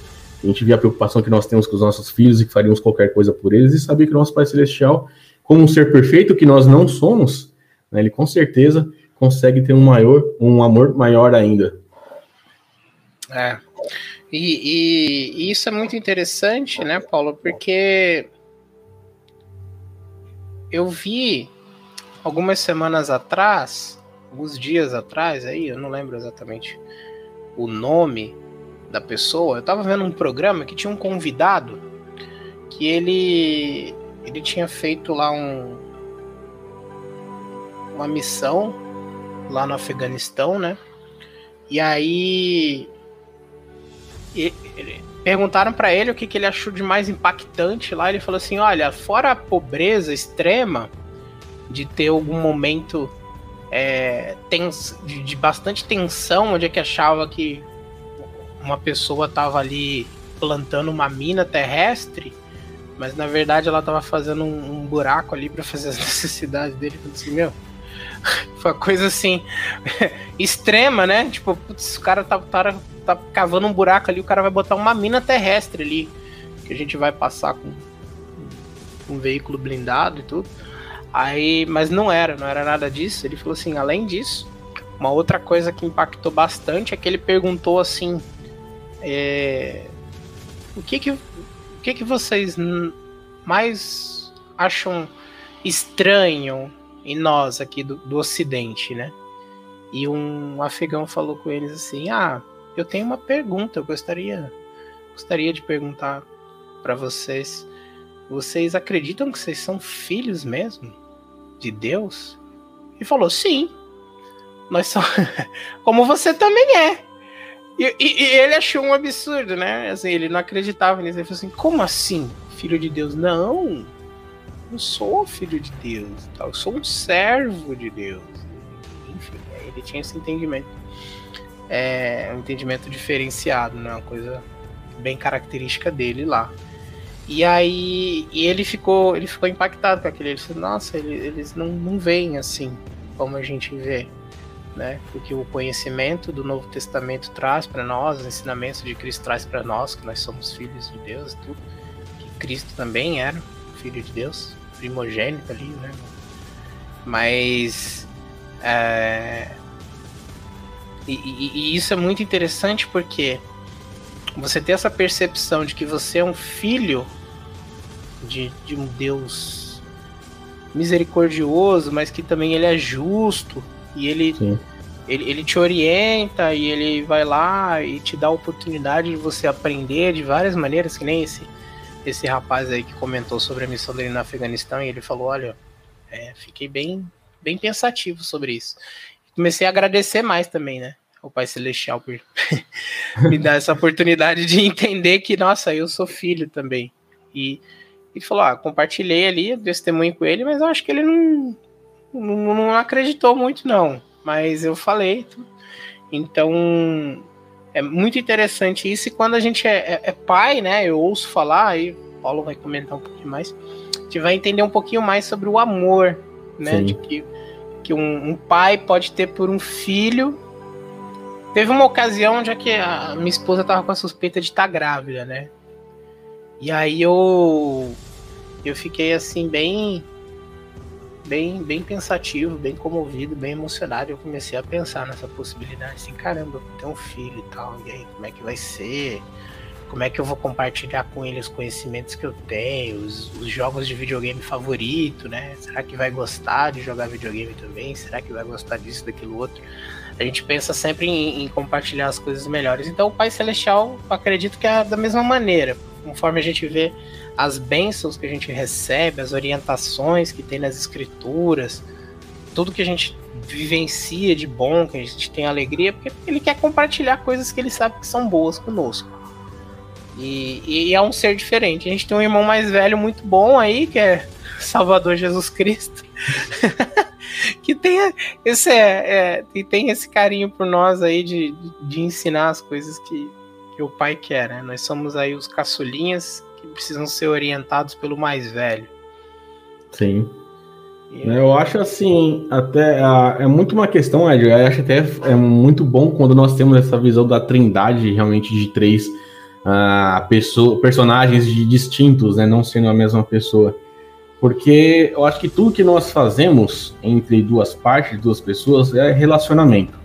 A gente vê a preocupação que nós temos com os nossos filhos e que faríamos qualquer coisa por eles e saber que o nosso Pai Celestial, como um ser perfeito que nós não somos, né, ele com certeza consegue ter um maior, um amor maior ainda. É. E, e, e isso é muito interessante, né, Paulo? Porque eu vi algumas semanas atrás, alguns dias atrás, aí eu não lembro exatamente o nome da pessoa. Eu tava vendo um programa que tinha um convidado que ele ele tinha feito lá um uma missão lá no Afeganistão, né? E aí perguntaram para ele o que, que ele achou de mais impactante lá. Ele falou assim: olha, fora a pobreza extrema de ter algum momento é, tens, de, de, bastante tensão, onde é que achava que uma pessoa estava ali plantando uma mina terrestre, mas na verdade ela estava fazendo um, um, buraco ali para fazer as necessidades dele. Eu assim, meu, foi uma coisa assim extrema, né? Tipo, putz, o cara tá, tá tá cavando um buraco ali, o cara vai botar uma mina terrestre ali, que a gente vai passar com um veículo blindado e tudo. Aí, mas não era, não era nada disso. Ele falou assim, além disso, uma outra coisa que impactou bastante é que ele perguntou assim, é, o que que, o que que vocês mais acham estranho em nós aqui do, do Ocidente, né? E um afegão falou com eles assim, ah, eu tenho uma pergunta, eu gostaria, gostaria de perguntar para vocês. Vocês acreditam que vocês são filhos mesmo de Deus? E falou: sim. Nós somos. Como você também é. E, e, e, ele achou um absurdo, né? Assim, ele não acreditava nisso. Ele falou assim: como assim? Filho de Deus? Não. Não sou filho de Deus. Eu sou um servo de Deus. Enfim, ele tinha esse entendimento é um entendimento diferenciado, né? Uma coisa bem característica dele lá. E aí e ele ficou ele ficou impactado com aquele. Ele disse, nossa, ele, eles não, não veem assim como a gente vê. né? Porque o conhecimento do Novo Testamento traz para nós, os ensinamentos de Cristo traz para nós que nós somos filhos de Deus, tudo. Que Cristo também era filho de Deus, primogênito ali, né? Mas é... E, e, e isso é muito interessante porque você ter essa percepção de que você é um filho de, de um Deus misericordioso, mas que também ele é justo e ele, ele, ele te orienta e ele vai lá e te dá a oportunidade de você aprender de várias maneiras, que nem esse, esse rapaz aí que comentou sobre a missão dele no Afeganistão e ele falou, olha, é, fiquei bem, bem pensativo sobre isso. Comecei a agradecer mais também, né? o Pai Celestial por me dar essa oportunidade de entender que, nossa, eu sou filho também. E ele falou: ah, compartilhei ali o testemunho com ele, mas eu acho que ele não, não, não acreditou muito, não. Mas eu falei. Então, é muito interessante isso. E quando a gente é, é, é pai, né? Eu ouço falar, aí o Paulo vai comentar um pouquinho mais. A gente vai entender um pouquinho mais sobre o amor, né? Sim. De que, que um, um pai pode ter por um filho Teve uma ocasião onde é que a minha esposa tava com a suspeita de estar tá grávida, né? E aí eu eu fiquei assim bem bem bem pensativo, bem comovido, bem emocionado. Eu comecei a pensar nessa possibilidade, assim, caramba, eu vou ter um filho e tal. E aí, como é que vai ser? Como é que eu vou compartilhar com ele os conhecimentos que eu tenho, os, os jogos de videogame favorito, né? Será que vai gostar de jogar videogame também? Será que vai gostar disso, daquilo outro? a gente pensa sempre em, em, compartilhar as coisas melhores. Então, o Pai Celestial, acredito que é da mesma maneira, conforme a gente vê as bênçãos que a gente recebe, as orientações que tem nas Escrituras, tudo que a gente vivencia de bom, que a gente tem alegria, porque ele quer compartilhar coisas que ele sabe que são boas conosco. E, e é um ser diferente. A gente tem um irmão mais velho muito bom aí, que é Salvador Jesus Cristo. que tem esse, é, é, tem esse carinho por nós aí de, de ensinar as coisas que, que o pai quer, né? Nós somos aí os caçulinhas que precisam ser orientados pelo mais velho. Sim. E... Eu acho assim, até é muito uma questão, Ed, eu acho até é muito bom quando nós temos essa visão da trindade realmente de três uh, pessoa, personagens distintos, né? Não sendo a mesma pessoa. Porque eu acho que tudo que nós fazemos entre duas partes, duas pessoas, é relacionamento.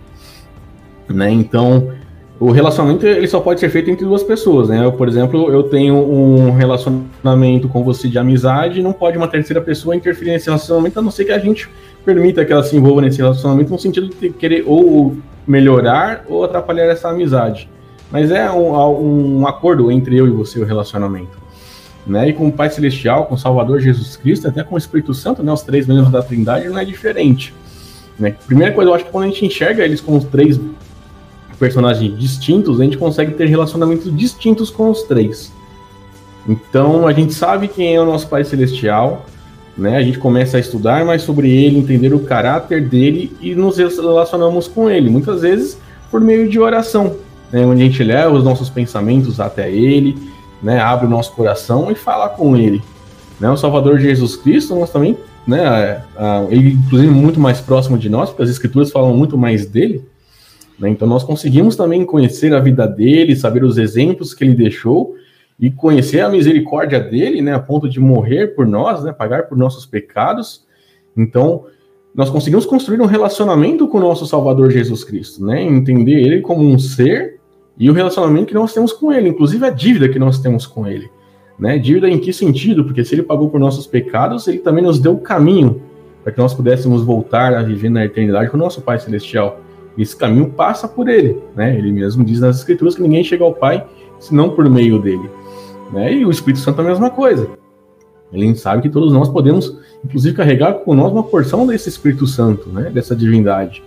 Né? Então, o relacionamento ele só pode ser feito entre duas pessoas, né? Eu, por exemplo, eu tenho um relacionamento com você de amizade, não pode uma terceira pessoa interferir nesse relacionamento, a não ser que a gente permita que ela se envolva nesse relacionamento no sentido de querer ou melhorar ou atrapalhar essa amizade. Mas é um, um acordo entre eu e você o relacionamento né? E com o Pai Celestial, com o Salvador Jesus Cristo, até com o Espírito Santo, né? Os três membros da Trindade não é diferente. Né? Primeira coisa, eu acho que quando a gente enxerga eles como três personagens distintos, a gente consegue ter relacionamentos distintos com os três. Então a gente sabe quem é o nosso Pai Celestial, né? A gente começa a estudar mais sobre ele, entender o caráter dele e nos relacionamos com ele, muitas vezes por meio de oração, né? onde a gente leva os nossos pensamentos até ele, né, abre o nosso coração e fala com ele. Né, o Salvador Jesus Cristo, nós também, né, ele inclusive muito mais próximo de nós, porque as escrituras falam muito mais dele. Né, então nós conseguimos também conhecer a vida dele, saber os exemplos que ele deixou e conhecer a misericórdia dele, né, a ponto de morrer por nós, né, pagar por nossos pecados. Então nós conseguimos construir um relacionamento com o nosso Salvador Jesus Cristo, né, entender ele como um ser e o relacionamento que nós temos com ele, inclusive a dívida que nós temos com ele. Né? Dívida em que sentido? Porque se ele pagou por nossos pecados, ele também nos deu o caminho para que nós pudéssemos voltar a viver na eternidade com o nosso Pai Celestial. Esse caminho passa por ele. Né? Ele mesmo diz nas Escrituras que ninguém chega ao Pai senão por meio dele. Né? E o Espírito Santo é a mesma coisa. Ele sabe que todos nós podemos, inclusive, carregar com nós uma porção desse Espírito Santo, né? dessa divindade.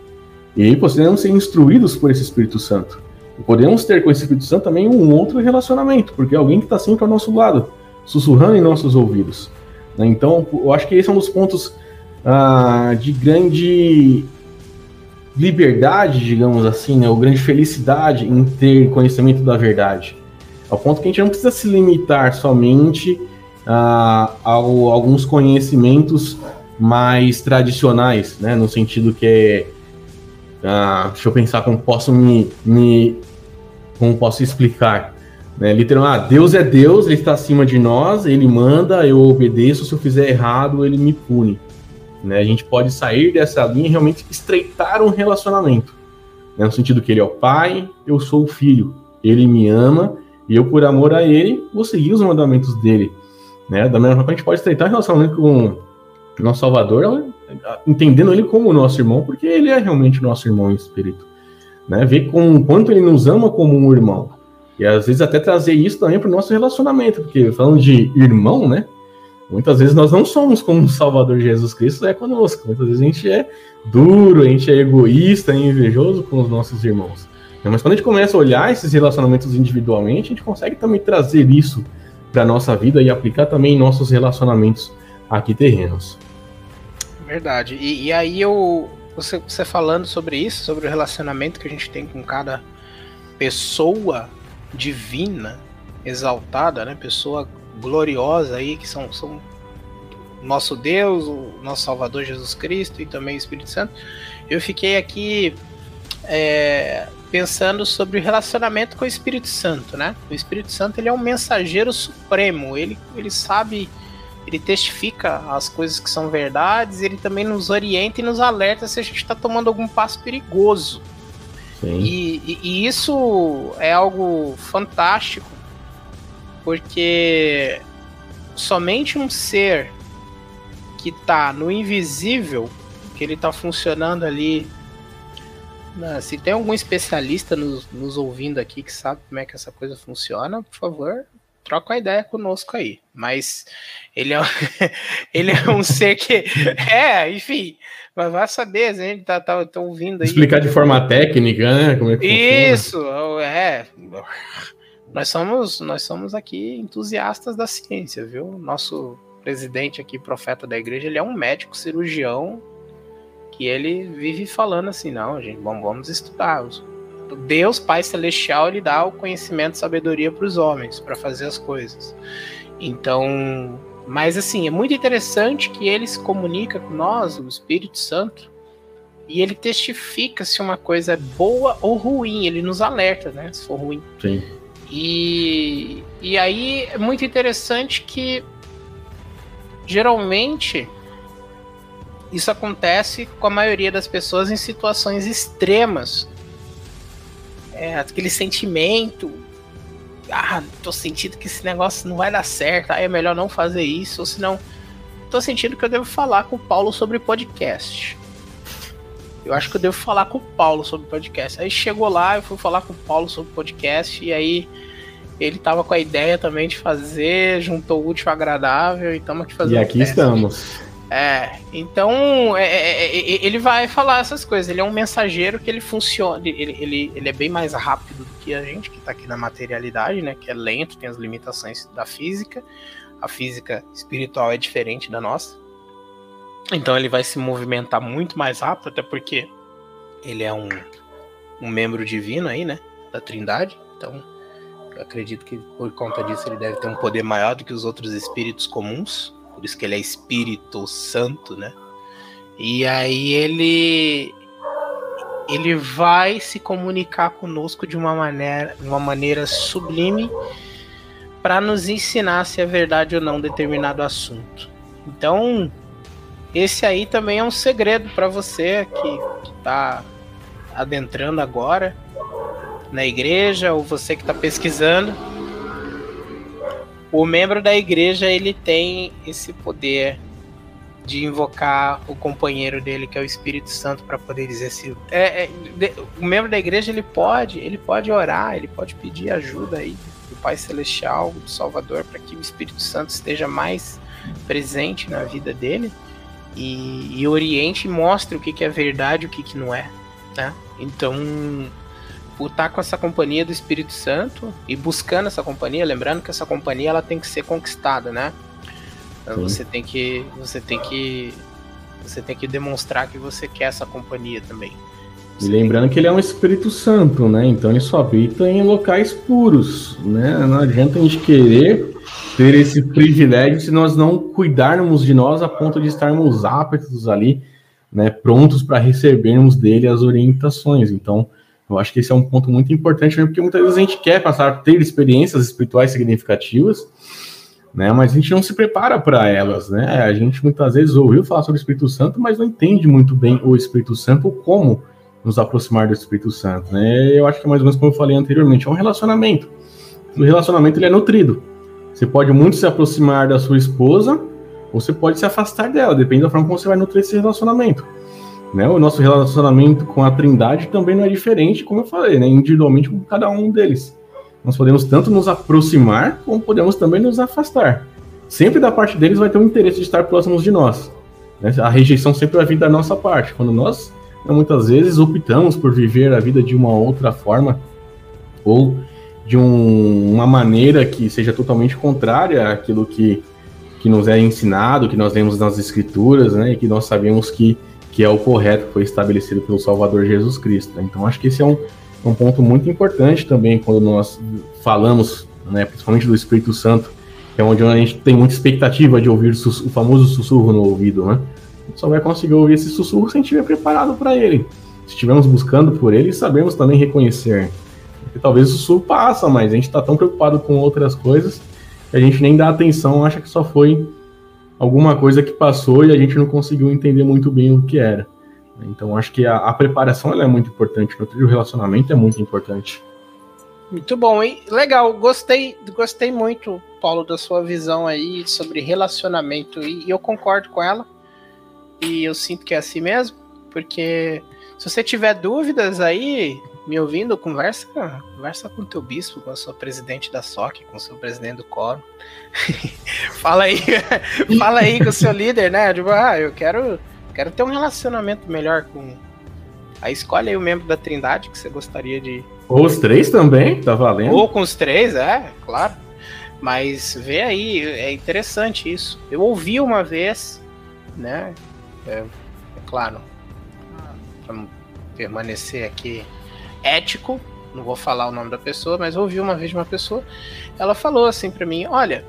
E aí podemos ser instruídos por esse Espírito Santo. Podemos ter com esse Espírito Santo também um outro relacionamento, porque é alguém que está sempre ao nosso lado, sussurrando em nossos ouvidos. Né? Então, eu acho que esse é um dos pontos ah, de grande liberdade, digamos assim, né? ou grande felicidade em ter conhecimento da verdade. Ao ponto que a gente não precisa se limitar somente ah, a alguns conhecimentos mais tradicionais, né? no sentido que é Ah, deixa eu pensar como posso me, me como posso explicar. Né? Literalmente, ah, Deus é Deus, ele está acima de nós, ele manda, eu obedeço, se eu fizer errado, ele me pune. Né? A gente pode sair dessa linha e realmente estreitar um relacionamento. Né? No sentido que ele é o pai, eu sou o filho. Ele me ama e eu, por amor a ele, vou seguir os mandamentos dele. Né? Da mesma forma, a gente pode estreitar um relacionamento com o nosso Salvador, entendendo ele como nosso irmão, porque ele é realmente nosso irmão em espírito. Né? Ver com quanto ele nos ama como um irmão. E às vezes até trazer isso também para o nosso relacionamento, porque falando de irmão, né? Muitas vezes nós não somos como o Salvador Jesus Cristo é conosco. Muitas vezes a gente é duro, a gente é egoísta, é invejoso com os nossos irmãos. Mas quando a gente começa a olhar esses relacionamentos individualmente, a gente consegue também trazer isso para nossa vida e aplicar também em nossos relacionamentos aqui terrenos. Verdade. E, e aí eu, você, você falando sobre isso, sobre o relacionamento que a gente tem com cada pessoa divina, exaltada, né? Pessoa gloriosa aí, que são, são nosso Deus, o nosso Salvador Jesus Cristo e também o Espírito Santo. Eu fiquei aqui é, pensando sobre o relacionamento com o Espírito Santo, né? O Espírito Santo ele é um mensageiro supremo, ele, ele sabe, ele testifica as coisas que são verdades, ele também nos orienta e nos alerta se a gente está tomando algum passo perigoso. E, e, e isso é algo fantástico, porque somente um ser que está no invisível, que ele está funcionando ali. Né, se tem algum especialista nos, nos, ouvindo aqui que sabe como é que essa coisa funciona, por favor, troca uma ideia conosco aí. Mas ele é, ele é um ser que. É, enfim, mas vai saber, a gente tá, tá, tá ouvindo aí. Explicar de forma técnica, né? Como é que Isso, funciona. é. Nós somos, nós somos aqui entusiastas da ciência, viu? Nosso presidente aqui, profeta da igreja, ele é um médico cirurgião que ele vive falando assim, não, gente, vamos, vamos estudar. Deus, Pai Celestial, ele dá o conhecimento e sabedoria para os homens, para fazer as coisas. Então, mas assim, é muito interessante que ele se comunica com nós, o Espírito Santo, e ele testifica se uma coisa é boa ou ruim, ele nos alerta, né? Se for ruim. Sim. E, e aí é muito interessante que geralmente isso acontece com a maioria das pessoas em situações extremas. É, aquele sentimento ah, tô sentindo que esse negócio não vai dar certo, aí é melhor não fazer isso, ou senão tô sentindo que eu devo falar com o Paulo sobre podcast. Eu acho que eu devo falar com o Paulo sobre podcast. Aí chegou lá, eu fui falar com o Paulo sobre podcast, e aí ele tava com a ideia também de fazer, juntou o útil ao agradável, e estamos aqui fazendo. E aqui estamos. É, então é, é, é, ele vai falar essas coisas. Ele é um mensageiro que ele funciona. Ele, ele, ele é bem mais rápido do que a gente, que está aqui na materialidade, né? Que é lento, tem as limitações da física. A física espiritual é diferente da nossa. Então ele vai se movimentar muito mais rápido, até porque ele é um, um membro divino aí, né? Da Trindade. Então eu acredito que por conta disso ele deve ter um poder maior do que os outros espíritos comuns por isso que ele é Espírito Santo, né? E aí ele ele vai se comunicar conosco de uma maneira, uma maneira sublime para nos ensinar se é verdade ou não determinado assunto. Então, esse aí também é um segredo para você que está adentrando agora na igreja ou você que está pesquisando o membro da igreja ele tem esse poder de invocar o companheiro dele, que é o Espírito Santo, para poder dizer se é, é, o membro da igreja ele pode, ele pode orar, ele pode pedir ajuda aí do Pai Celestial, do Salvador, para que o Espírito Santo esteja mais presente na vida dele e, e oriente e mostre o que, que é verdade, o que, que não é, né? Então por estar com essa companhia do Espírito Santo e buscando essa companhia, lembrando que essa companhia ela tem que ser conquistada, né? Então, você tem que você tem que você tem que demonstrar que você quer essa companhia também. Você e lembrando que ele é um Espírito Santo, né? Então ele só habita em locais puros, né? Não adianta a gente querer ter esse privilégio se nós não cuidarmos de nós a ponto de estarmos aptos ali né, prontos para recebermos dele as orientações. Então, eu acho que esse é um ponto muito importante, porque muitas vezes a gente quer passar ter experiências espirituais significativas, né, mas a gente não se prepara para elas, né? A gente muitas vezes ouviu falar sobre o Espírito Santo, mas não entende muito bem o Espírito Santo como nos aproximar do Espírito Santo, né? Eu acho que é mais ou menos como eu falei anteriormente, é um relacionamento. O relacionamento ele é nutrido. Você pode muito se aproximar da sua esposa, ou você pode se afastar dela, depende da forma como você vai nutrir esse relacionamento. Né? O nosso relacionamento com a Trindade também não é diferente, como eu falei, né? individualmente com cada um deles. Nós podemos tanto nos aproximar, como podemos também nos afastar. Sempre da parte deles vai ter um interesse de estar próximos de nós. Né? A rejeição sempre vai vir da nossa parte. Quando nós, né, muitas vezes, optamos por viver a vida de uma outra forma, ou de um, uma maneira que seja totalmente contrária àquilo que, que nos é ensinado, que nós lemos nas escrituras, né, e que nós sabemos que, que é o correto, que foi estabelecido pelo Salvador Jesus Cristo. Né? Então, acho que esse é um, um ponto muito importante também quando nós falamos, né, principalmente do Espírito Santo, que é onde a gente tem muita expectativa de ouvir o famoso sussurro no ouvido, né? Só vai conseguir ouvir esse sussurro se a gente estiver preparado para ele. Se estivermos buscando por ele, sabemos também reconhecer. Porque talvez o sussurro passa, mas a gente está tão preocupado com outras coisas que a gente nem dá atenção, acha que só foi alguma coisa que passou e a gente não conseguiu entender muito bem o que era. Então acho que a, a preparação é muito importante, o relacionamento é muito importante. Muito bom, hein? Legal, gostei, gostei muito, Paulo, da sua visão aí sobre relacionamento e, e eu concordo com ela. E eu sinto que é assim mesmo, porque se você tiver dúvidas aí, me ouvindo, conversa, conversa com o teu bispo, com a sua presidente da SOC, com o seu presidente do coro. fala aí, fala aí com o seu líder, né? Tipo, ah, eu quero Quero ter um relacionamento melhor com. Aí escolhe aí o membro da Trindade que você gostaria de. Ou os três também, tá valendo. Ou com os três, é, claro. Mas vê aí, é interessante isso. Eu ouvi uma vez, né? É, é claro, vamos permanecer aqui ético, não vou falar o nome da pessoa, mas ouvi uma vez uma pessoa, ela falou assim para mim: Olha,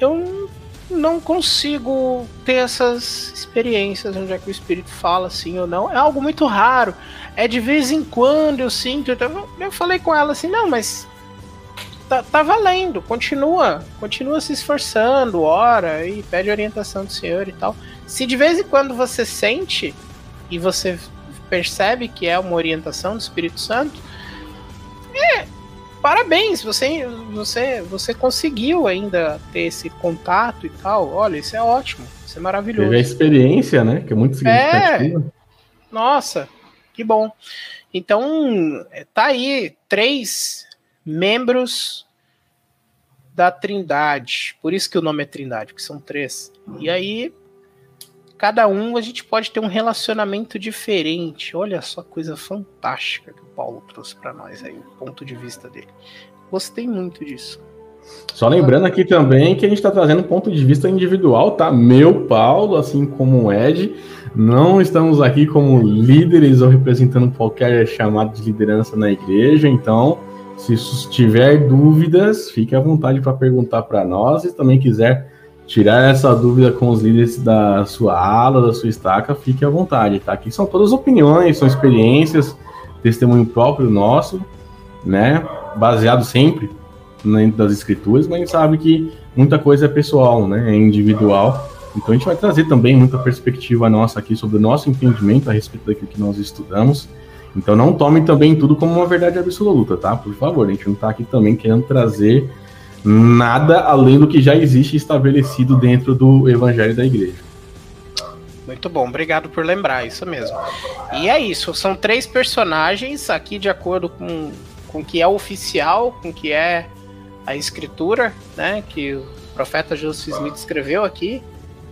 eu não consigo ter essas experiências onde é que o espírito fala assim ou não. É algo muito raro. É de vez em quando eu sinto. Eu falei com ela assim, não, mas tá, tá valendo, continua, continua se esforçando, ora e pede orientação do Senhor e tal. Se de vez em quando você sente e você percebe que é uma orientação do Espírito Santo, é, parabéns, você, você, você conseguiu ainda ter esse contato e tal. Olha, isso é ótimo, isso é maravilhoso. Teve a experiência, né? Que é muito significativa. É. Nossa, que bom. Então, tá aí três membros da Trindade. Por isso que o nome é Trindade, que são três. E aí, cada um a gente pode ter um relacionamento diferente. Olha só coisa fantástica que o Paulo trouxe para nós aí, o ponto de vista dele. Gostei muito disso. Só lembrando aqui também que a gente está trazendo um ponto de vista individual, tá? Meu Paulo, assim como o Ed, não estamos aqui como líderes ou representando qualquer chamado de liderança na igreja, então se tiver dúvidas, fique à vontade para perguntar para nós. Se também quiser tirar essa dúvida com os líderes da sua ala, da sua estaca, fique à vontade, tá? Aqui são todas opiniões, são experiências, testemunho próprio nosso, né? Baseado sempre dentro das escrituras, mas a gente sabe que muita coisa é pessoal, né? É individual. Então a gente vai trazer também muita perspectiva nossa aqui sobre o nosso entendimento a respeito daquilo que nós estudamos. Então não tome também tudo como uma verdade absoluta, tá? Por favor, a gente não está aqui também querendo trazer nada além do que já existe estabelecido dentro do evangelho da igreja. Muito bom, obrigado por lembrar, isso mesmo. E é isso, são três personagens aqui de acordo com com que é oficial, com que é a escritura, né, que o profeta Joseph Smith escreveu aqui.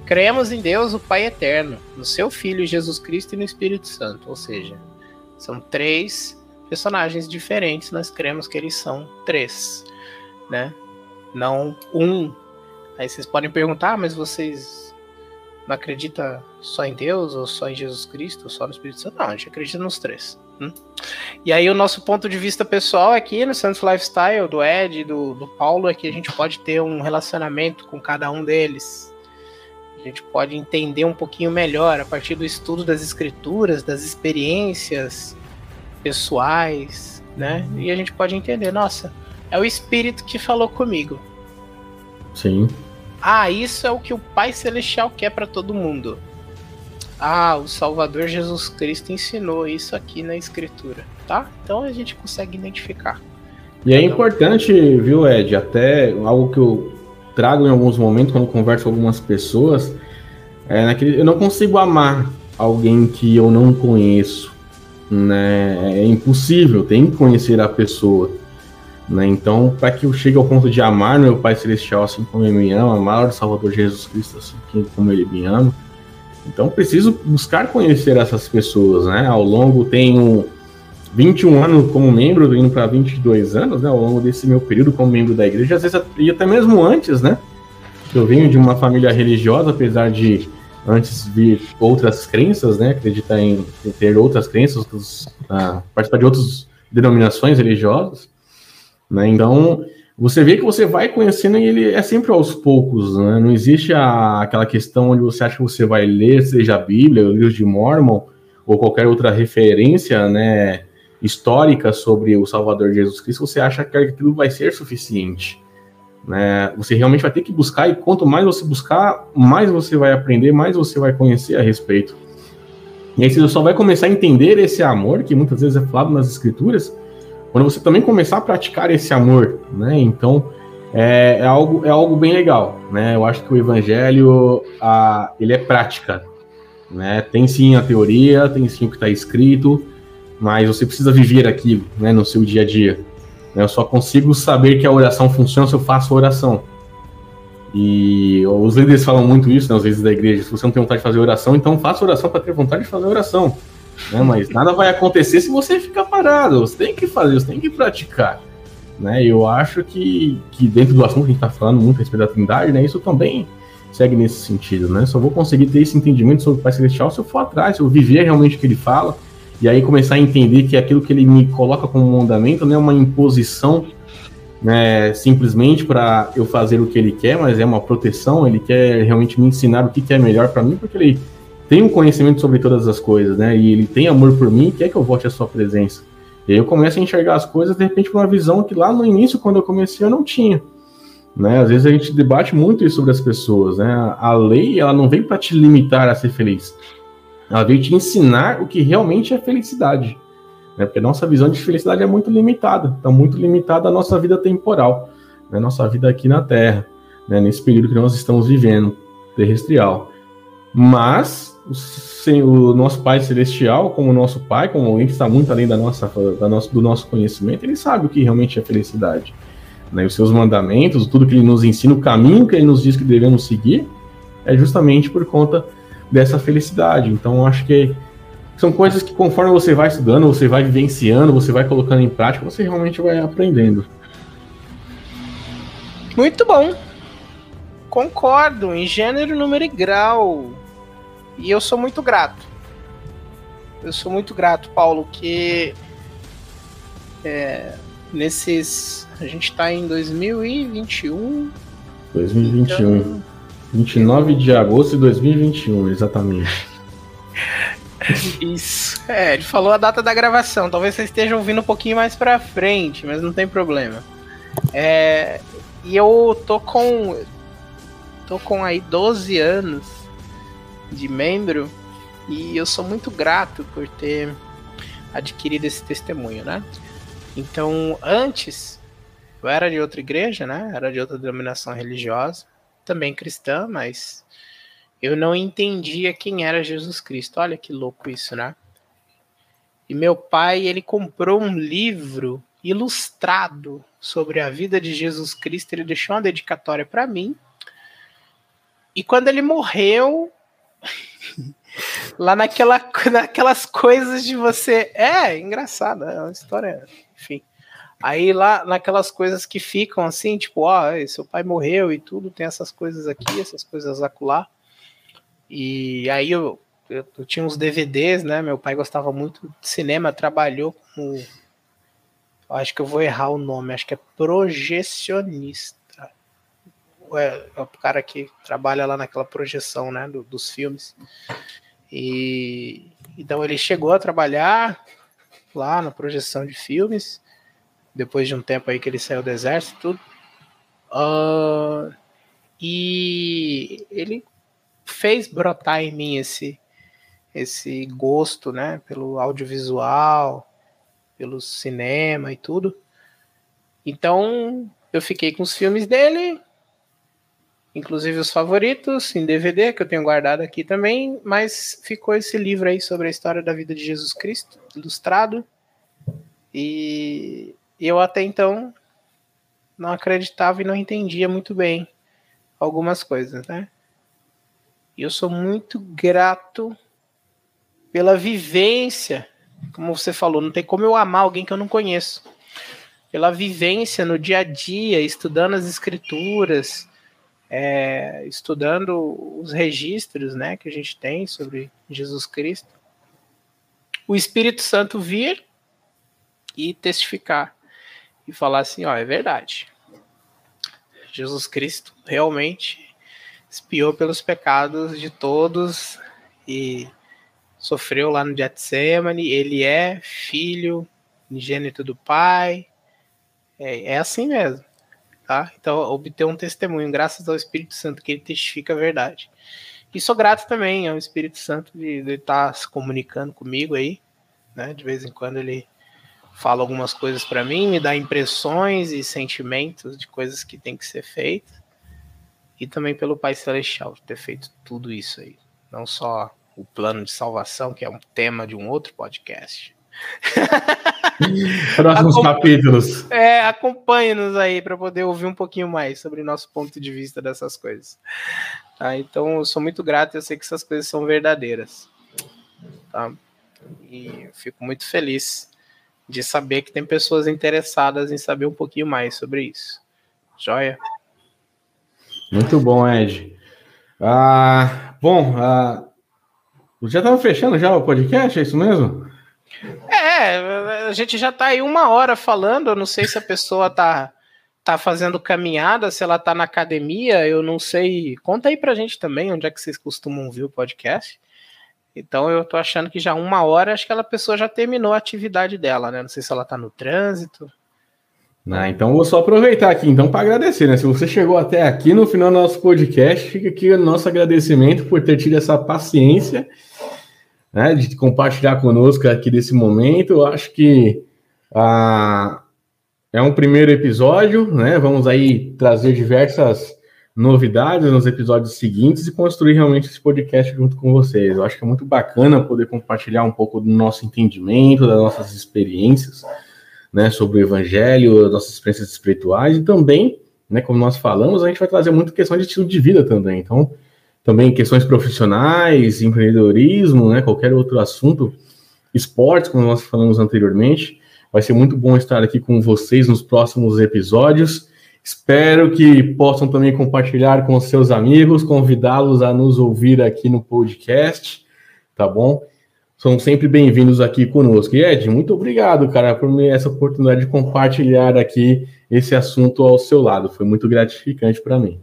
Cremos em Deus, o Pai eterno, no seu filho Jesus Cristo e no Espírito Santo, ou seja, são três personagens diferentes, nós cremos que eles são três, né? Não um. Aí vocês podem perguntar, ah, mas vocês não acreditam só em Deus, ou só em Jesus Cristo, ou só no Espírito Santo? Não, a gente acredita nos três. Hum? E aí o nosso ponto de vista pessoal aqui no Santos Lifestyle, do Ed, do, do Paulo, é que a gente pode ter um relacionamento com cada um deles A gente pode entender um pouquinho melhor a partir do estudo das escrituras, das experiências pessoais, né? E a gente pode entender, nossa, é o Espírito que falou comigo. Sim. Ah, isso é o que o Pai Celestial quer para todo mundo. Ah, o Salvador Jesus Cristo ensinou isso aqui na Escritura, tá? Então a gente consegue identificar. E é importante, viu, Ed, até algo que eu trago em alguns momentos quando converso com algumas pessoas, é naquele, eu não consigo amar alguém que eu não conheço, né? É impossível, tem que conhecer a pessoa. Né? Então, para que eu chegue ao ponto de amar meu Pai Celestial assim como ele me ama, amar o Salvador Jesus Cristo assim como ele me ama, então preciso buscar conhecer essas pessoas, né? Ao longo tenho 21 anos como membro, indo para 22 anos, né? Ao longo desse meu período como membro da igreja, às vezes e até mesmo antes, né? Eu venho de uma família religiosa, apesar de antes vir outras crenças, né? Acreditar em ter outras crenças, uh, participar de outras denominações religiosas. Né? Então, você vê que você vai conhecendo e ele é sempre aos poucos, né? Não existe a, aquela questão onde você acha que você vai ler, seja a Bíblia, o livro de Mormon, ou qualquer outra referência, né, histórica sobre o Salvador Jesus Cristo, você acha que aquilo vai ser suficiente. Né? Você realmente vai ter que buscar, e quanto mais você buscar, mais você vai aprender, mais você vai conhecer a respeito. E aí você só vai começar a entender esse amor, que muitas vezes é falado nas escrituras, quando você também começar a praticar esse amor, né? Então é, é, algo, é algo bem legal, né? Eu acho que o evangelho a, ele é prática, né? Tem sim a teoria, tem sim o que está escrito, mas você precisa viver aquilo, né? No seu dia a dia. Eu só consigo saber que a oração funciona se eu faço a oração. E os líderes falam muito isso, né, às vezes da igreja. Se você não tem vontade de fazer oração, então faça oração para ter vontade de fazer oração. Né? Mas nada vai acontecer se você ficar parado. Você tem que fazer, você tem que praticar. Né? Eu acho que, que dentro do assunto que a gente está falando muito a respeito da Trindade, né, isso também segue nesse sentido. Né? Só vou conseguir ter esse entendimento sobre o Pai Celestial se eu for atrás, se eu viver realmente o que ele fala, e aí começar a entender que aquilo que ele me coloca como mandamento não é uma imposição né, simplesmente para eu fazer o que ele quer, mas é uma proteção, ele quer realmente me ensinar o que, que é melhor para mim, porque ele tem um conhecimento sobre todas as coisas, né? E ele tem amor por mim quer que eu volte à sua presença. E aí eu começo a enxergar as coisas, de repente, com uma visão que lá no início, quando eu comecei, eu não tinha. Né? Às vezes a gente debate muito isso sobre as pessoas, né? A lei, ela não vem para te limitar a ser feliz. Ela veio te ensinar o que realmente é felicidade. Né? Porque a nossa visão de felicidade é muito limitada. Está muito limitada à nossa vida temporal, né? Nossa vida aqui na Terra, né? Nesse período que nós estamos vivendo, terrestrial. Mas o, o nosso Pai Celestial, como nosso Pai, como alguém que está muito além da nossa, da nosso, do nosso conhecimento, ele sabe o que realmente é felicidade. Né? Os seus mandamentos, tudo que ele nos ensina, o caminho que ele nos diz que devemos seguir, é justamente por conta dessa felicidade. Então, acho que são coisas que, conforme você vai estudando, você vai vivenciando, você vai colocando em prática, você realmente vai aprendendo. Muito bom. Concordo, em gênero, número e grau. E eu sou muito grato. Eu sou muito grato, Paulo, que é, nesses. A gente está em 2021. 2021. Então, 29 de agosto de 2021, exatamente. Isso. É, ele falou a data da gravação. Talvez você esteja ouvindo um pouquinho mais pra frente, mas não tem problema. É, e eu tô com. Tô com aí 12 anos de membro e eu sou muito grato por ter adquirido esse testemunho, né? Então, antes, eu era de outra igreja, né? Era de outra denominação religiosa, também cristã, mas eu não entendia quem era Jesus Cristo. Olha que louco isso, né? E meu pai, ele comprou um livro ilustrado sobre a vida de Jesus Cristo, ele deixou uma dedicatória para mim. E quando ele morreu, Lá naquela, naquelas coisas de você. É, engraçado, é uma história. Enfim. Aí lá naquelas coisas que ficam assim, tipo, ó, seu pai morreu e tudo, tem essas coisas aqui, essas coisas acolá. E aí eu, eu, eu, tinha uns DVDs, né? Meu pai gostava muito de cinema, trabalhou com. Acho que eu vou errar o nome, acho que é projecionista. É, é o cara que trabalha lá naquela projeção, né, do, dos filmes. E então ele chegou a trabalhar lá na projeção de filmes, depois de um tempo aí que ele saiu do exército, tudo. Uh, e ele fez brotar em mim esse esse gosto, né, pelo audiovisual, pelo cinema e tudo. Então, eu fiquei com os filmes dele, inclusive os favoritos em DVD que eu tenho guardado aqui também, mas ficou esse livro aí sobre a história da vida de Jesus Cristo, ilustrado. E eu até então não acreditava e não entendia muito bem algumas coisas, né? E eu sou muito grato pela vivência, como você falou, não tem como eu amar alguém que eu não conheço. Pela vivência no dia a dia, estudando as escrituras, é, estudando os registros né, que a gente tem sobre Jesus Cristo. O Espírito Santo vir e testificar e falar assim: ó, é verdade. Jesus Cristo realmente espiou pelos pecados de todos e sofreu lá no Getsemane. Ele é filho ingênito do Pai. É, é assim mesmo. Tá? Então, obter um testemunho, graças ao Espírito Santo, que ele testifica a verdade. E sou grato também ao Espírito Santo de, estar tá se comunicando comigo aí. Né? De vez em quando ele fala algumas coisas para mim, me dá impressões e sentimentos de coisas que tem que ser feitas. E também pelo Pai Celestial ter feito tudo isso aí. Não só o plano de salvação, que é um tema de um outro podcast. Próximos Acompanhe, capítulos. É, acompanhe-nos aí para poder ouvir um pouquinho mais sobre o nosso ponto de vista dessas coisas. Tá? Então, eu sou muito grato, eu sei que essas coisas são verdadeiras. Tá? E fico muito feliz de saber que tem pessoas interessadas em saber um pouquinho mais sobre isso. Joia? Muito bom, Ed. Ah, bom, ah, já estava fechando já o podcast, é isso mesmo? É, a gente já está aí uma hora falando, eu não sei se a pessoa está tá fazendo caminhada, se ela está na academia, eu não sei. Conta aí pra gente também onde é que vocês costumam ouvir o podcast. Então eu tô achando que já uma hora, acho que aquela pessoa já terminou a atividade dela, né? Não sei se ela está no trânsito. Ah, então vou só aproveitar aqui então para agradecer, né? Se você chegou até aqui no final do nosso podcast, fica aqui o nosso agradecimento por ter tido essa paciência, né, de compartilhar conosco aqui desse momento. Eu acho que ah, é um primeiro episódio, né? Vamos aí trazer diversas novidades nos episódios seguintes e construir realmente esse podcast junto com vocês. Eu acho que é muito bacana poder compartilhar um pouco do nosso entendimento, das nossas experiências né, sobre o evangelho, nossas experiências espirituais e também, né, como nós falamos, a gente vai trazer muito questão de estilo de vida também. Então, também questões profissionais, empreendedorismo, né, qualquer outro assunto, esportes, como nós falamos anteriormente. Vai ser muito bom estar aqui com vocês nos próximos episódios. Espero que possam também compartilhar com seus amigos, convidá-los a nos ouvir aqui no podcast, tá bom? são sempre bem-vindos aqui conosco. E Ed, muito obrigado, cara, por me essa oportunidade de compartilhar aqui esse assunto ao seu lado. Foi muito gratificante para mim.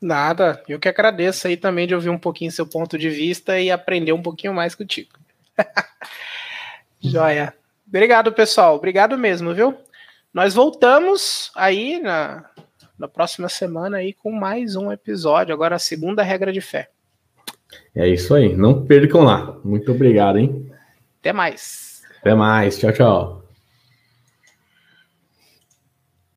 Nada, eu que agradeço aí também de ouvir um pouquinho seu ponto de vista e aprender um pouquinho mais contigo. Joia. Obrigado, pessoal. Obrigado mesmo, viu? Nós voltamos aí na, na próxima semana aí com mais um episódio, agora a segunda regra de fé. É isso aí. Não percam lá. Muito obrigado, hein? Até mais. Até mais. Tchau, tchau.